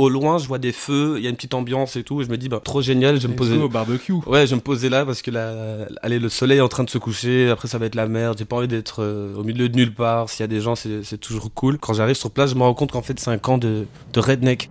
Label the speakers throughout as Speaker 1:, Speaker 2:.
Speaker 1: Au loin, je vois des feux, il y a une petite ambiance et tout, et je me dis, bah, trop génial, je vais me poser.
Speaker 2: au barbecue.
Speaker 1: Ouais, je vais me poser là parce que là, allez, le soleil est en train de se coucher, après ça va être la merde, j'ai pas envie d'être euh, au milieu de nulle part, s'il y a des gens, c'est c'est toujours cool. Quand j'arrive sur place, je me rends compte qu'en fait, c'est un camp de, de redneck.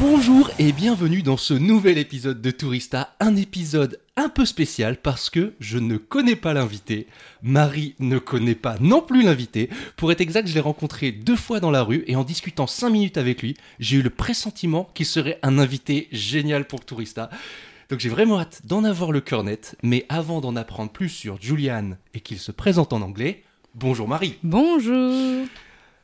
Speaker 2: Bonjour et bienvenue dans ce nouvel épisode de Tourista, un épisode un peu spécial parce que je ne connais pas l'invité, Marie ne connaît pas non plus l'invité. Pour être exact, je l'ai rencontré deux fois dans la rue et en discutant cinq minutes avec lui, j'ai eu le pressentiment qu'il serait un invité génial pour Tourista. Donc j'ai vraiment hâte d'en avoir le cœur net, mais avant d'en apprendre plus sur Julian et qu'il se présente en anglais, bonjour Marie.
Speaker 3: Bonjour.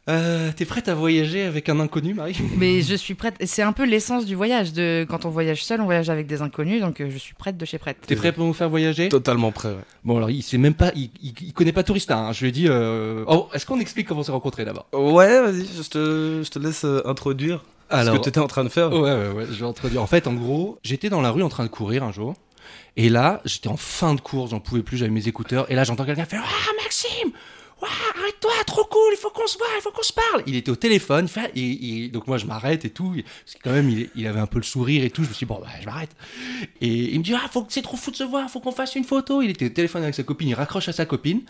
Speaker 2: Euh, T'es prête à voyager avec un inconnu, Marie?
Speaker 3: Mais je suis prête. C'est un peu l'essence du voyage. De quand on voyage seul, on voyage avec des inconnus, donc euh, je suis prête de chez prête.
Speaker 2: T'es prêt pour nous faire voyager?
Speaker 1: Totalement prêt, ouais.
Speaker 2: Bon alors il sait même pas, il, il, il connaît pas Tourista. Hein. Je lui ai dit. Euh... Oh, est-ce qu'on explique comment on s'est rencontrés d'abord?
Speaker 1: Ouais, vas-y, je te, je te laisse euh, introduire
Speaker 2: Alors,
Speaker 1: ce que tu étais en train de faire.
Speaker 2: ouais, ouais, ouais, je vais introduire. En fait, en gros, j'étais dans la rue en train de courir un jour, et là, j'étais en fin de course, j'en pouvais plus, j'avais mes écouteurs, et là, j'entends quelqu'un faire Ah Maxime Ouah, arrête-toi, trop cool, il faut qu'on se voit, il faut qu'on se parle. Il était au téléphone, donc moi je m'arrête et tout, parce que quand même il, il avait un peu le sourire et tout, je me suis dit bon bah je m'arrête. Et il me dit ah faut que c'est trop fou de se voir, faut qu'on fasse une photo. Il était au téléphone avec sa copine, il raccroche à sa copine,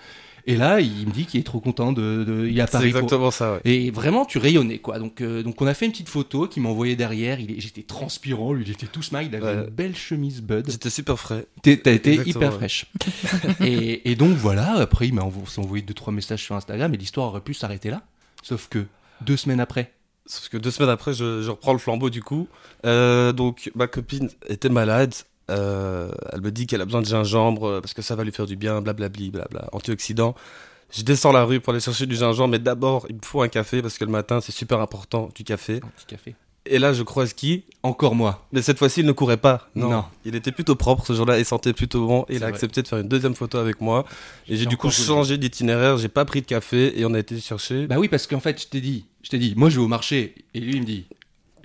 Speaker 2: et là il me dit qu'il est trop content de, de il à
Speaker 1: C'est exactement ça, ouais.
Speaker 2: et vraiment, tu rayonnais, quoi. Donc, euh, donc on a fait une petite photo qui m'a envoyé derrière. Il J'étais transpirant, lui, il était tout smile. Il avait
Speaker 1: Ouais.
Speaker 2: une belle chemise Bud.
Speaker 1: J'étais super frais.
Speaker 2: T'as été hyper
Speaker 1: ouais.
Speaker 2: fraîche. et, et donc, voilà. Après, il m'a envoyé deux, trois messages sur Instagram et l'histoire aurait pu s'arrêter là. Sauf que deux semaines après.
Speaker 1: Sauf que deux semaines après, je, je reprends le flambeau du coup. Euh, donc ma copine était malade. Euh, elle me dit qu'elle a besoin de gingembre euh, parce que ça va lui faire du bien, blablabli, blabla, antioxydant. Je descends la rue pour aller chercher du gingembre, mais d'abord il me faut un café parce que le matin c'est super important du café.
Speaker 2: Un petit café.
Speaker 1: Et là je croise qui?
Speaker 2: Encore moi.
Speaker 1: Mais cette fois-ci il ne courait pas. Non.
Speaker 2: Non.
Speaker 1: Il était plutôt propre ce jour-là et sentait plutôt bon. Et il a
Speaker 2: vrai.
Speaker 1: accepté de faire une deuxième photo avec moi. Et j'ai du coup changé d'itinéraire. J'ai pas pris de café et on a été chercher.
Speaker 2: Bah oui, parce qu'en fait, je t'ai dit, je t'ai dit, moi je vais au marché. Et lui, il me dit,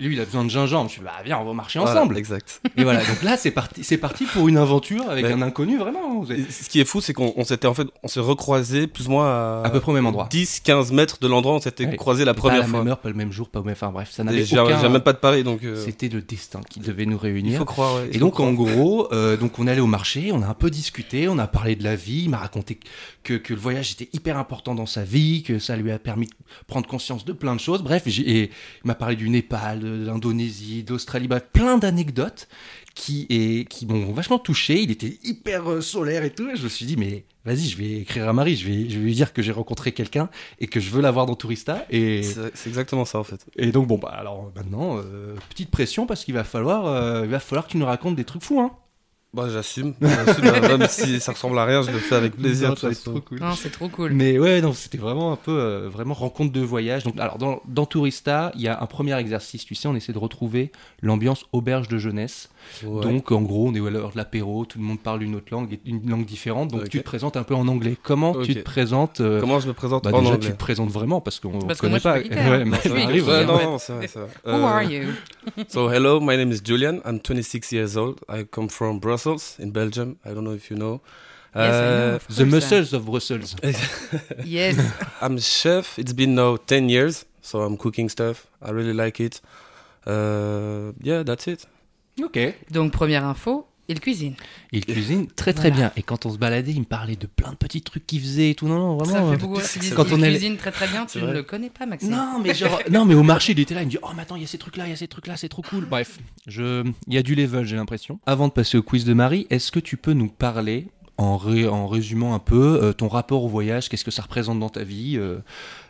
Speaker 2: lui, il a besoin de gingembre. Je suis bah viens, on va
Speaker 1: Voilà,
Speaker 2: ensemble.
Speaker 1: exact.
Speaker 2: Et voilà. Donc là, c'est parti, c'est parti pour une aventure avec un inconnu, vraiment.
Speaker 1: Ce qui est fou, c'est qu'on on s'était en fait, on s'est recroisés plus ou moins à,
Speaker 2: À peu près au même endroit.
Speaker 1: 10-15 mètres de l'endroit où on s'était
Speaker 2: Ouais.
Speaker 1: croisés la
Speaker 2: Pas à
Speaker 1: première
Speaker 2: la
Speaker 1: fois.
Speaker 2: même heure, pas le même jour, pas au même. Enfin bref, ça n'avait aucun.
Speaker 1: j'ai même pas de Paris, donc euh,
Speaker 2: C'était le destin qui devait nous
Speaker 1: il
Speaker 2: réunir.
Speaker 1: faut croire. ouais, il
Speaker 2: Et donc
Speaker 1: croire.
Speaker 2: en gros, euh, donc on est allé au marché, on a un peu discuté, on a parlé de la vie, il m'a raconté que, que le voyage était hyper important dans sa vie, que ça lui a permis de prendre conscience de plein de choses. Bref, et il m'a parlé du Népal, de l'Indonésie, d'Australie, plein d'anecdotes qui, est, qui m'ont vachement touché. Il était hyper euh, solaire et tout. Et je me suis dit, mais vas-y, je vais écrire à Marie, je vais, je vais lui dire que j'ai rencontré quelqu'un et que je veux l'avoir dans Tourista. Et,
Speaker 1: C'est exactement ça en fait.
Speaker 2: et donc bon bah alors maintenant euh, petite pression parce qu'il va falloir euh, il va falloir que tu nous racontes des trucs fous hein.
Speaker 1: Bah j'assume. J'assume, même si ça ressemble à rien, je le fais avec plaisir.
Speaker 2: Non, ça va
Speaker 1: façon.
Speaker 2: trop cool.
Speaker 3: Non, c'est trop cool.
Speaker 2: Mais ouais non c'était vraiment un peu euh, vraiment rencontre de voyage. Donc alors dans, dans Tourista il y a un premier exercice tu sais on essaie de retrouver l'ambiance auberge de jeunesse.
Speaker 1: Ouais.
Speaker 2: Donc en gros on est à l'heure de l'apéro tout le monde parle une autre langue une langue différente donc
Speaker 1: Ok.
Speaker 2: tu te présentes un peu en anglais. Comment tu
Speaker 1: Ok.
Speaker 2: te présentes euh,
Speaker 1: Comment je me présente
Speaker 2: bah,
Speaker 1: en
Speaker 2: déjà
Speaker 1: anglais
Speaker 2: tu te présentes vraiment parce qu'on
Speaker 3: que
Speaker 2: connaît pas. Ouais, mais ça arrive,
Speaker 1: Ouais, non, c'est c'est vrai.
Speaker 3: Who
Speaker 1: Euh,
Speaker 3: are you?
Speaker 1: So hello, my name is Julian. I'm 26 years old. I come from Brussels in Belgium. I don't know if you know.
Speaker 3: Yes, I know,
Speaker 1: Uh,
Speaker 2: The
Speaker 3: course.
Speaker 2: muscles of Brussels.
Speaker 3: Yes.
Speaker 1: I'm chef. It's been now 10 years, so I'm cooking stuff. I really like it. Uh, yeah, that's it.
Speaker 2: Ok.
Speaker 3: Donc première info, Il cuisine.
Speaker 2: Il cuisine très très
Speaker 3: Voilà.
Speaker 2: bien. Et quand on se baladait, il me parlait de plein de petits trucs qu'il faisait et tout. Non, non, vraiment.
Speaker 3: me
Speaker 2: euh,
Speaker 3: fait beaucoup. Tu dis
Speaker 2: quand
Speaker 3: qu'il
Speaker 2: on est-
Speaker 3: cuisine très très bien, tu ne le connais pas, Maxime.
Speaker 2: Non, mais genre, non, mais au marché, il était là, il me dit, oh, mais attends, il y a ces trucs-là, il y a ces trucs-là, c'est trop cool. Bref, je, il y a du level, j'ai l'impression. Avant de passer au quiz de Marie, est-ce que tu peux nous parler, en, ré- en résumant un peu, euh, ton rapport au voyage, qu'est-ce que ça représente dans ta vie, euh,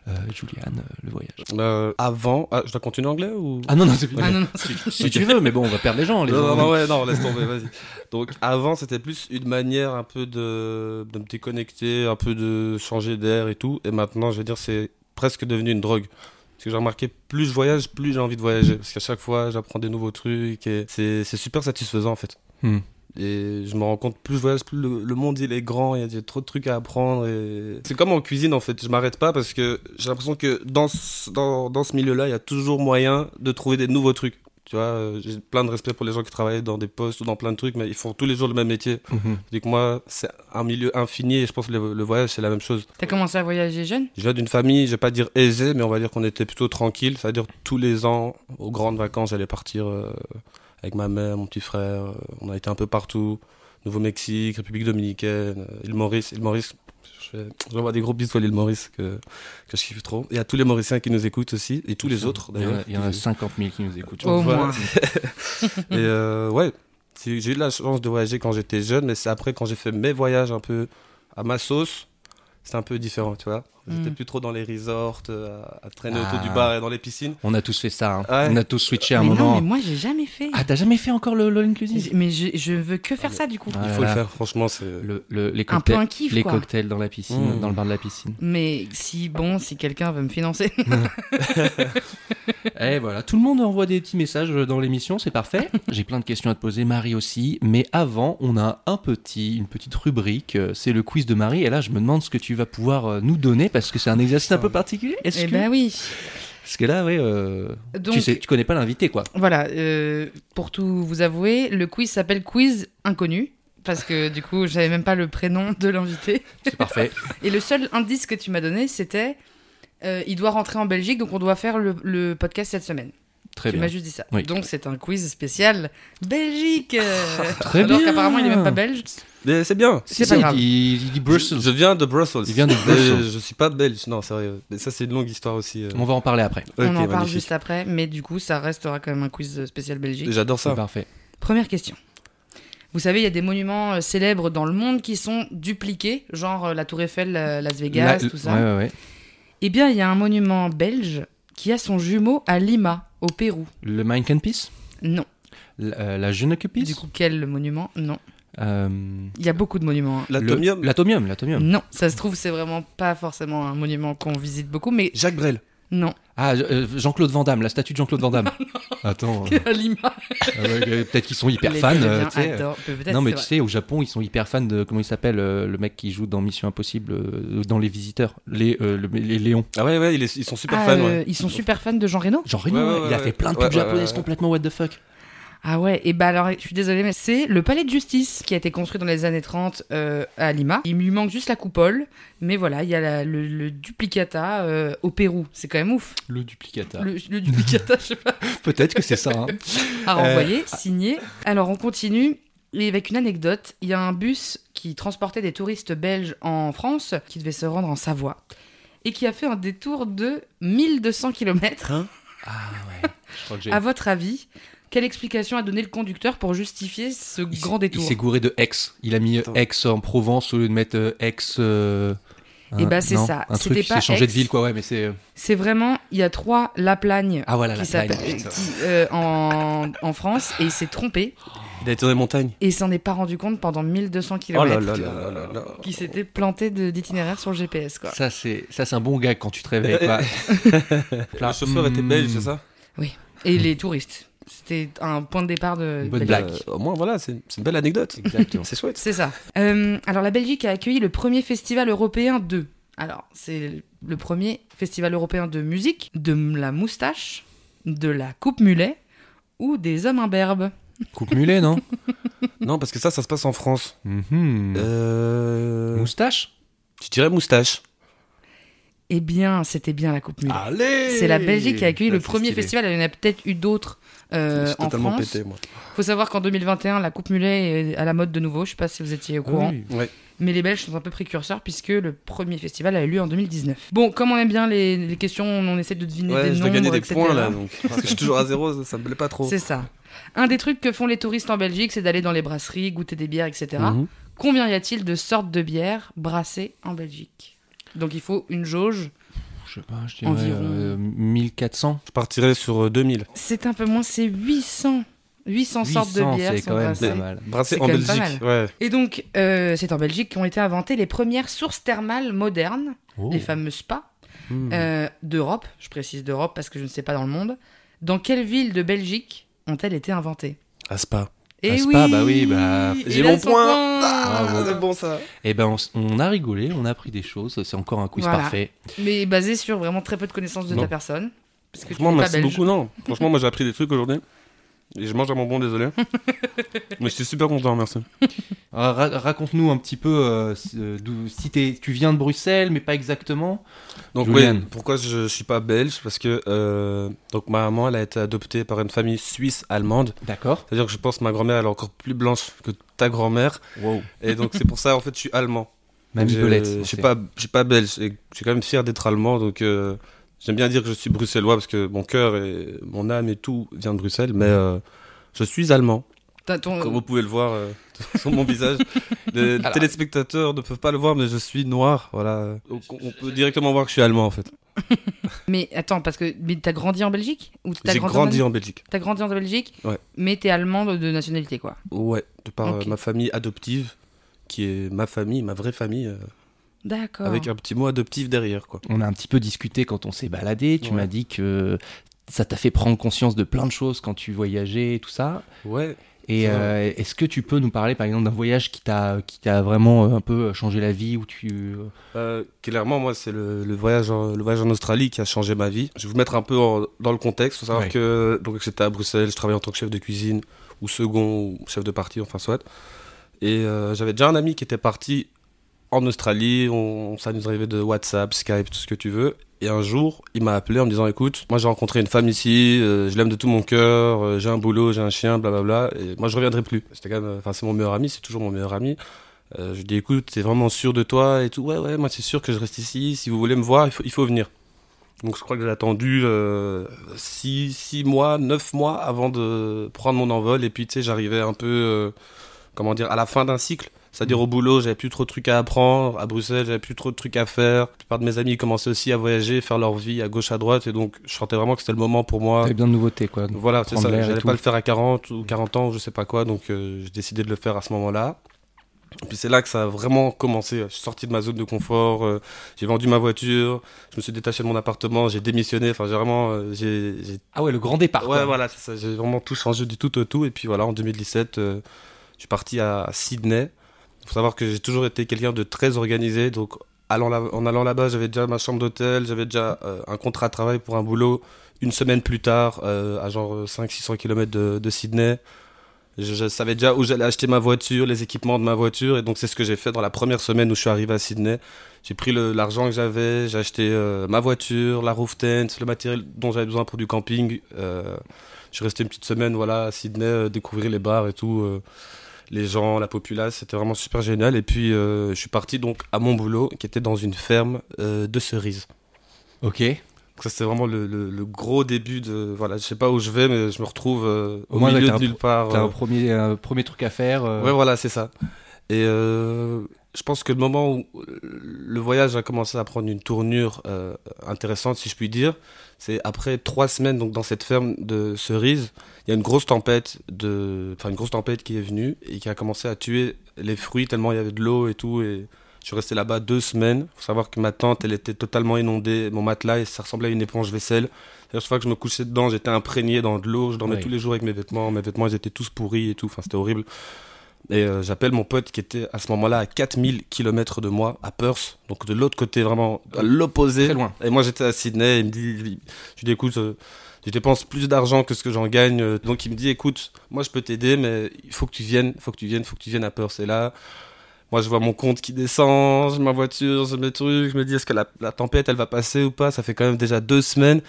Speaker 2: euh, Juliane, euh, le voyage
Speaker 1: Euh, avant, ah, je dois continuer en anglais ou?
Speaker 2: Ah non, non, c'est fini.
Speaker 3: Ah non, non,
Speaker 2: Si tu veux, mais bon, on va perdre les gens. Les
Speaker 1: non,
Speaker 2: gens.
Speaker 1: non, non, ouais, non, laisse tomber, vas-y. Donc avant, c'était plus une manière un peu de, de me déconnecter, un peu de changer d'air et tout. Et maintenant, je veux dire, c'est presque devenu une drogue. Parce que j'ai remarqué, plus je voyage, plus j'ai envie de voyager. Parce qu'à chaque fois, j'apprends des nouveaux trucs et c'est c'est super satisfaisant en fait.
Speaker 2: Hmm.
Speaker 1: Et je me rends compte, plus je voyage, plus le, le monde il est grand, il y a- il y a trop de trucs à apprendre. Et... C'est comme en cuisine en fait, je m'arrête pas parce que j'ai l'impression que dans ce, dans, dans ce milieu-là, il y a toujours moyen de trouver des nouveaux trucs. Tu vois, euh, j'ai plein de respect pour les gens qui travaillent dans des postes ou dans plein de trucs, mais ils font tous les jours le même métier.
Speaker 2: Mhm.
Speaker 1: Que moi, c'est un milieu infini et je pense que le, le voyage, c'est la même chose.
Speaker 3: T'as commencé à voyager jeune?
Speaker 1: Je viens d'une famille, je vais pas dire aisée, mais on va dire qu'on était plutôt tranquille. C'est-à-dire tous les ans, aux grandes vacances, j'allais partir euh, avec ma mère, mon petit frère. euh, on a été un peu partout. Nouveau-Mexique, République Dominicaine, euh, île Maurice. Île Maurice, je j'envoie des gros bisous à l'île Maurice que, que je kiffe trop. Et à tous les Mauriciens qui nous écoute aussi, et tous les autres
Speaker 2: Il y en a-
Speaker 1: d'ailleurs.
Speaker 2: il y en a 50 000 qui nous écoutent.
Speaker 3: Au moins.
Speaker 1: Et euh, ouais, j'ai eu la chance de voyager quand j'étais jeune, mais c'est après quand j'ai fait mes voyages un peu à ma sauce, c'est un peu différent, tu vois. J'étais
Speaker 3: Mm.
Speaker 1: plus trop dans les resorts, euh, à, à traîner autour du
Speaker 2: Ah.
Speaker 1: bar et dans les piscines.
Speaker 2: On a tous fait ça. hein.
Speaker 1: Ouais.
Speaker 2: On a tous switché à un
Speaker 3: mais
Speaker 2: moment.
Speaker 3: non, mais moi j'ai jamais fait.
Speaker 2: Ah, t'as jamais fait encore le All Inclusive?
Speaker 3: Mais je, je veux que faire ça du coup.
Speaker 2: Ah
Speaker 1: Il faut
Speaker 2: là.
Speaker 1: le faire, franchement, c'est.
Speaker 2: Le- le- les
Speaker 3: Un peu un kiff
Speaker 2: les
Speaker 3: quoi.
Speaker 2: cocktails dans la piscine,
Speaker 1: Mmh.
Speaker 2: dans le bar de la piscine.
Speaker 3: Mais si bon, si quelqu'un veut me financer.
Speaker 2: Et voilà, tout le monde envoie des petits messages dans l'émission, c'est parfait. J'ai plein de questions à te poser, Marie aussi. Mais avant, on a un petit, une petite rubrique, euh, c'est le quiz de Marie. Et là, je me demande ce que tu vas pouvoir euh, nous donner parce que c'est un exercice un peu particulier. Est-ce
Speaker 3: eh
Speaker 2: que...
Speaker 3: ben oui.
Speaker 2: Parce que là, ouais, euh,
Speaker 3: Donc
Speaker 2: tu sais, tu connais pas l'invité, quoi.
Speaker 3: voilà, euh, pour tout vous avouer, le quiz s'appelle Quiz Inconnu. Parce que du coup, j'avais même pas le prénom de l'invité.
Speaker 2: C'est parfait.
Speaker 3: Et le seul indice que tu m'as donné, c'était euh, il doit rentrer en Belgique, donc on doit faire le, le podcast cette semaine.
Speaker 2: Très
Speaker 3: tu
Speaker 2: bien.
Speaker 3: m'as juste dit ça.
Speaker 2: Oui.
Speaker 3: Donc c'est un quiz spécial Belgique.
Speaker 2: Très
Speaker 3: alors
Speaker 2: bien.
Speaker 3: qu'apparemment il est même pas belge.
Speaker 1: Mais c'est bien.
Speaker 3: C'est
Speaker 2: Si,
Speaker 3: pas
Speaker 2: il
Speaker 3: grave.
Speaker 2: dit- il dit Brussels.
Speaker 1: Je viens de Brussels.
Speaker 2: Il vient de
Speaker 1: Mais
Speaker 2: Bruxelles.
Speaker 1: Je suis pas belge, non, sérieux. Mais ça, c'est une longue histoire aussi. euh.
Speaker 2: On va en parler après.
Speaker 3: On en parle juste après, mais du coup ça restera quand même un quiz spécial Belgique.
Speaker 1: J'adore
Speaker 2: C'est
Speaker 1: ça.
Speaker 2: parfait.
Speaker 3: Première question. Vous savez, il y a des monuments euh, célèbres dans le monde qui sont dupliqués, genre euh, la Tour Eiffel, Las Vegas, tout ça.
Speaker 2: Ouais, ouais, ouais.
Speaker 3: Eh bien, il y a un monument belge qui a son jumeau à Lima, au Pérou.
Speaker 2: Le Mein Peace?
Speaker 3: Non.
Speaker 2: La, euh, la Jeune Peace?
Speaker 3: Du coup, quel monument? Non.
Speaker 2: Euh,
Speaker 3: Il y a beaucoup de monuments. hein.
Speaker 1: L'atomium?
Speaker 2: L'atomium, l'atomium.
Speaker 3: Non, ça se trouve, c'est vraiment pas forcément un monument qu'on visite beaucoup, mais
Speaker 1: Jacques Brel.
Speaker 3: Non.
Speaker 2: Ah, euh, Jean-Claude Van Damme, la statue de Jean-Claude Van Damme. Attends. euh,
Speaker 3: à Lima.
Speaker 2: ah ouais, euh, Peut-être qu'ils sont hyper
Speaker 3: Les
Speaker 2: fans. euh,
Speaker 3: Péruviens
Speaker 2: tu sais.
Speaker 3: adorent. Peut-être,
Speaker 2: Non, mais
Speaker 3: c'est
Speaker 2: tu
Speaker 3: vrai.
Speaker 2: sais, au Japon, ils sont hyper fans de. Comment il s'appelle euh, Le mec qui joue dans Mission Impossible, euh, dans Les Visiteurs. Les, euh, le- les Léons.
Speaker 1: Ah ouais, ouais, ils sont super
Speaker 3: Ah,
Speaker 1: fans.
Speaker 3: euh,
Speaker 1: ouais.
Speaker 3: Ils sont super fans de Jean Reno
Speaker 2: Jean Reno,
Speaker 1: Ouais,
Speaker 2: ouais,
Speaker 1: ouais,
Speaker 2: il a
Speaker 1: ouais,
Speaker 2: fait plein de
Speaker 1: ouais,
Speaker 2: japonaises
Speaker 1: ouais.
Speaker 2: complètement what the fuck.
Speaker 3: Ah ouais, et bah alors, je suis désolée, mais c'est le palais de justice qui a été construit dans les années 30 euh, à Lima. Il lui manque juste la coupole, mais voilà, il y a la- le, le duplicata euh, au Pérou. C'est quand même ouf.
Speaker 2: Le duplicata.
Speaker 3: Le, le duplicata, je sais pas,
Speaker 2: Peut-être que c'est ça. hein.
Speaker 3: à renvoyer, signé. Alors, on continue. Et avec une anecdote, il y a un bus qui transportait des touristes belges en France, qui devait se rendre en Savoie, et qui a fait un détour de 1200 km.
Speaker 2: Ah ouais. Je crois que.
Speaker 3: À votre avis, quelle explication a donné le conducteur pour justifier ce
Speaker 2: Il
Speaker 3: grand détour
Speaker 2: Il s'est gouré de Aix. Il a mis
Speaker 1: Attends.
Speaker 2: Aix en Provence au lieu de mettre euh,
Speaker 3: Eh
Speaker 2: un-
Speaker 3: ben, c'est
Speaker 2: non,
Speaker 3: ça.
Speaker 2: Un truc
Speaker 3: C'était
Speaker 2: qui
Speaker 3: pas
Speaker 2: s'est changé de ville, quoi. Ouais, mais c'est. euh,
Speaker 3: C'est vraiment, il y a trois Laplagne
Speaker 2: Ah voilà,
Speaker 3: qui
Speaker 2: la
Speaker 3: s'appellent-
Speaker 2: Plagne.
Speaker 3: qui, euh, en, en France et il s'est trompé
Speaker 1: Il a été dans les montagnes.
Speaker 3: et il s'en est pas rendu compte pendant 1200
Speaker 1: Oh
Speaker 3: km.
Speaker 1: là là là là là là.
Speaker 3: Qui s'était planté de- d'itinéraire sur le GPS quoi.
Speaker 2: Ça, c'est ça, c'est un bon gag quand tu te réveilles, quoi.
Speaker 1: Le chauffeur était belge, c'est ça?
Speaker 3: Et les touristes. C'était un point de départ de.
Speaker 2: Une bonne
Speaker 3: de-
Speaker 2: blague.
Speaker 1: Euh, Au moins, voilà, c'est c'est une belle anecdote.
Speaker 2: Exactement.
Speaker 1: C'est chouette.
Speaker 3: C'est ça. Euh, alors la Belgique a accueilli le premier festival européen de. Alors c'est le premier festival européen de musique, de la moustache, de la coupe mulet ou des hommes imberbes.
Speaker 2: Coupe mulet, non?
Speaker 1: Non, parce que ça, ça se passe en France.
Speaker 2: Mhm.
Speaker 1: Euh...
Speaker 2: Moustache?
Speaker 1: Tu dirais moustache.
Speaker 3: Eh bien, c'était bien la Coupe Mulet.
Speaker 2: Allez
Speaker 3: C'est la Belgique qui a accueilli
Speaker 2: Là,
Speaker 3: le premier
Speaker 2: stylé.
Speaker 3: festival. Il y en a peut-être eu d'autres euh, en
Speaker 1: totalement
Speaker 3: France.
Speaker 1: pété, moi.
Speaker 3: faut savoir qu'en 2021, la Coupe Mulet est à la mode de nouveau. Je sais pas si vous étiez au courant.
Speaker 2: Oui.
Speaker 1: Ouais.
Speaker 3: Mais les Belges sont un peu précurseurs puisque le premier festival a eu lieu en 2019. Bon, comme on aime bien les, les questions, on essaie de deviner
Speaker 1: Ouais,
Speaker 3: des
Speaker 1: je
Speaker 3: noms,
Speaker 1: dois gagner des
Speaker 3: etc.
Speaker 1: points là, donc. Parce que je suis toujours à zéro, ça, ça me plaît pas trop.
Speaker 3: C'est ça. Un des trucs que font les touristes en Belgique, c'est d'aller dans les brasseries, goûter des bières, etc.
Speaker 1: Mhm.
Speaker 3: Combien y a-t-il de sortes de bières brassées en Belgique? Donc il faut une jauge.
Speaker 2: Je sais pas, je dirais
Speaker 3: Environ.
Speaker 2: euh, 1400.
Speaker 1: Je partirais sur euh, 2000.
Speaker 3: C'est un peu moins, c'est 800. 800, sortes de
Speaker 2: 800,
Speaker 3: bières
Speaker 2: c'est
Speaker 3: sont
Speaker 2: quand même
Speaker 3: brassées.
Speaker 2: pas mal.
Speaker 1: Brassé
Speaker 3: C'est
Speaker 1: en
Speaker 3: quand même pas
Speaker 1: Belgique. Ouais.
Speaker 3: Et donc, euh, c'est en Belgique qu'ont été inventées les premières sources thermales modernes,
Speaker 2: Oh.
Speaker 3: les fameux spas,
Speaker 1: Hmm.
Speaker 3: euh, d'Europe. Je précise d'Europe parce que je ne sais pas dans le monde. Dans quelle ville de Belgique ont-elles été inventées?
Speaker 1: À Spa.
Speaker 3: Et
Speaker 2: À Spa, bah oui, bah,
Speaker 3: Et
Speaker 1: j'ai mon
Speaker 3: son
Speaker 1: point.
Speaker 2: Bravo.
Speaker 1: c'est bon ça.
Speaker 2: Eh ben, on, a rigolé, on a appris des choses. C'est encore un quiz
Speaker 3: Voilà.
Speaker 2: parfait.
Speaker 3: Mais basé sur vraiment très peu de connaissances de
Speaker 1: Non.
Speaker 3: ta personne. Parce que tu
Speaker 1: Franchement,
Speaker 3: pas
Speaker 1: merci
Speaker 3: belge.
Speaker 1: beaucoup. Non, franchement, moi j'ai appris des trucs aujourd'hui. Et je mange à mon bon, désolé. Mais je suis super content, merci.
Speaker 2: Alors, ra- Raconte-nous un petit peu euh, si- euh, d'où- si t'es- tu viens de Bruxelles, mais pas exactement.
Speaker 1: Donc, oui, pourquoi je, je suis pas belge? Parce que euh, donc ma maman, elle a été adoptée par une famille suisse-allemande.
Speaker 2: D'accord.
Speaker 1: C'est-à-dire que je pense que ma grand-mère, elle est encore plus blanche que ta grand-mère.
Speaker 2: Wow.
Speaker 1: Et donc, c'est pour ça, en fait, je suis allemand.
Speaker 2: Même.
Speaker 1: Je suis pas, pas belge. Et je suis quand même fier d'être allemand. Donc, euh, j'aime bien dire que je suis bruxellois parce que mon cœur et mon âme et tout vient de Bruxelles. Mais euh, je suis allemand.
Speaker 3: Ton-
Speaker 1: Comme vous pouvez le voir euh, sur mon visage. Les
Speaker 2: Alors-
Speaker 1: téléspectateurs ne peuvent pas le voir, mais je suis noir. Voilà. On on peut directement voir que je suis allemand, en fait.
Speaker 3: Mais attends, parce que mais t'as grandi en Belgique? Ou t'as
Speaker 1: J'ai grandi en Belgique?
Speaker 3: T'as grandi en Belgique
Speaker 1: Ouais.
Speaker 3: Mais t'es allemand de, de nationalité, quoi.
Speaker 1: Ouais, de par euh, ma famille adoptive, qui est ma famille, ma vraie famille,
Speaker 3: D'accord.
Speaker 1: avec un petit mot adoptif derrière, quoi.
Speaker 2: On a un petit peu discuté quand on s'est baladé. Tu
Speaker 1: Ouais.
Speaker 2: m'as dit que ça t'a fait prendre conscience de plein de choses quand tu voyageais et tout ça.
Speaker 1: Ouais.
Speaker 2: Et euh, est-ce que tu peux nous parler par exemple d'un voyage qui t'a qui t'a vraiment euh, un peu changé la vie où tu
Speaker 1: Euh, clairement, moi, c'est le, le voyage en, le voyage en Australie qui a changé ma vie. Je vais vous mettre un peu en- dans le contexte. faut savoir
Speaker 2: Ouais.
Speaker 1: que donc j'étais à Bruxelles, je travaillais en tant que chef de cuisine ou second ou chef de partie, enfin soit. Et euh, j'avais déjà un ami qui était parti en Australie. On, ça nous arrivait de WhatsApp, Skype, tout ce que tu veux. Et un jour, il m'a appelé en me disant "Écoute, moi j'ai rencontré une femme ici, euh, je l'aime de tout mon cœur, euh, j'ai un boulot, j'ai un chien, blablabla. Et moi je reviendrai plus." C'était quand même, enfin c'est mon meilleur ami, c'est toujours mon meilleur ami. Euh, je lui dis écoute, t'es vraiment sûr de toi et tout. Ouais, ouais, moi c'est sûr que je reste ici. Si vous voulez me voir, il faut, il faut venir. Donc je crois que j'ai attendu 6 mois, 9 mois avant de prendre mon envol. Et puis tu sais, j'arrivais un peu, comment dire, à la fin d'un cycle. C'est-à-dire au boulot, j'avais plus trop de trucs à apprendre. À Bruxelles, j'avais plus trop de trucs à faire. La plupart de mes amis commençaient aussi à voyager, faire leur vie à gauche, à droite. Et donc je sentais vraiment que c'était le moment pour moi.
Speaker 2: T'avais besoin de nouveautés quoi.
Speaker 1: Voilà, c'est ça. J'allais pas le faire à 40 ou 40 ans, je sais pas quoi. Donc euh, j'ai décidé de le faire à ce moment-là. Et puis c'est là que ça a vraiment commencé. Je suis sorti de ma zone de confort. euh, j'ai vendu ma voiture. Je me suis détaché de mon appartement. J'ai démissionné. Enfin, j'ai vraiment. euh, j'ai,
Speaker 2: Ah ouais, le grand départ.
Speaker 1: Ouais,
Speaker 2: quoi.
Speaker 1: voilà, c'est ça. J'ai vraiment tout changé du tout au tout. Et puis voilà, en 2017, euh, je suis parti à Sydney. Faut savoir que j'ai toujours été quelqu'un de très organisé. Donc, en allant là-bas, j'avais déjà ma chambre d'hôtel, j'avais déjà euh, un contrat de travail pour un boulot. Une semaine plus tard, euh, à genre 500-600 km de, de Sydney. Je, savais déjà où j'allais acheter ma voiture, les équipements de ma voiture. Et donc, c'est ce que j'ai fait dans la première semaine où je suis arrivé à Sydney. J'ai pris l'argent que j'avais, j'ai acheté euh, ma voiture, la roof tent, le matériel dont j'avais besoin pour du camping. Euh, je suis resté une petite semaine voilà, à Sydney, euh, découvrir les bars et tout, euh, les gens, la populace, c'était vraiment super génial. Et puis euh, je suis parti donc à mon boulot qui était dans une ferme euh, de cerises.
Speaker 2: Ok.
Speaker 1: Donc ça c'était vraiment le, le- le gros début de... Voilà, je sais pas où je vais, mais je me retrouve euh, au,
Speaker 2: Au moins,
Speaker 1: milieu de nulle part.
Speaker 2: T'as
Speaker 1: euh,
Speaker 2: un premier un premier truc à faire. euh,
Speaker 1: Ouais, voilà, c'est ça. Et je pense que le moment où le voyage a commencé à prendre une tournure euh, intéressante, si je puis dire, c'est après trois semaines donc dans cette ferme de cerises, il y a une grosse tempête de, enfin une grosse tempête qui est venue et qui a commencé à tuer les fruits tellement il y avait de l'eau et tout et je suis resté là-bas deux semaines. Faut savoir que ma tente, elle était totalement inondée, mon matelas, et ça ressemblait à une éponge vaisselle. Chaque fois que je me couchais dedans, j'étais imprégné dans de l'eau. Je dormais
Speaker 2: Oui.
Speaker 1: tous les jours avec mes vêtements. Mes vêtements, ils étaient tous pourris et tout. Enfin, c'était horrible. Et euh, j'appelle mon pote qui était à ce moment-là à 4000 km de moi, à Perth, donc de l'autre côté, vraiment à l'opposé.
Speaker 2: Très loin.
Speaker 1: Et moi j'étais à Sydney, il me dit, je lui dis écoute, euh, je dépense plus d'argent que ce que j'en gagne. euh, Donc il me dit écoute, moi je peux t'aider, mais il faut que tu viennes, il faut que tu viennes, il faut que tu viennes à Perth. Et là, Moi, je vois mon compte qui descend, j'ai ma voiture, j'ai mes trucs. Je me dis, est-ce que la, la tempête, elle va passer ou pas? Ça fait quand même déjà deux semaines.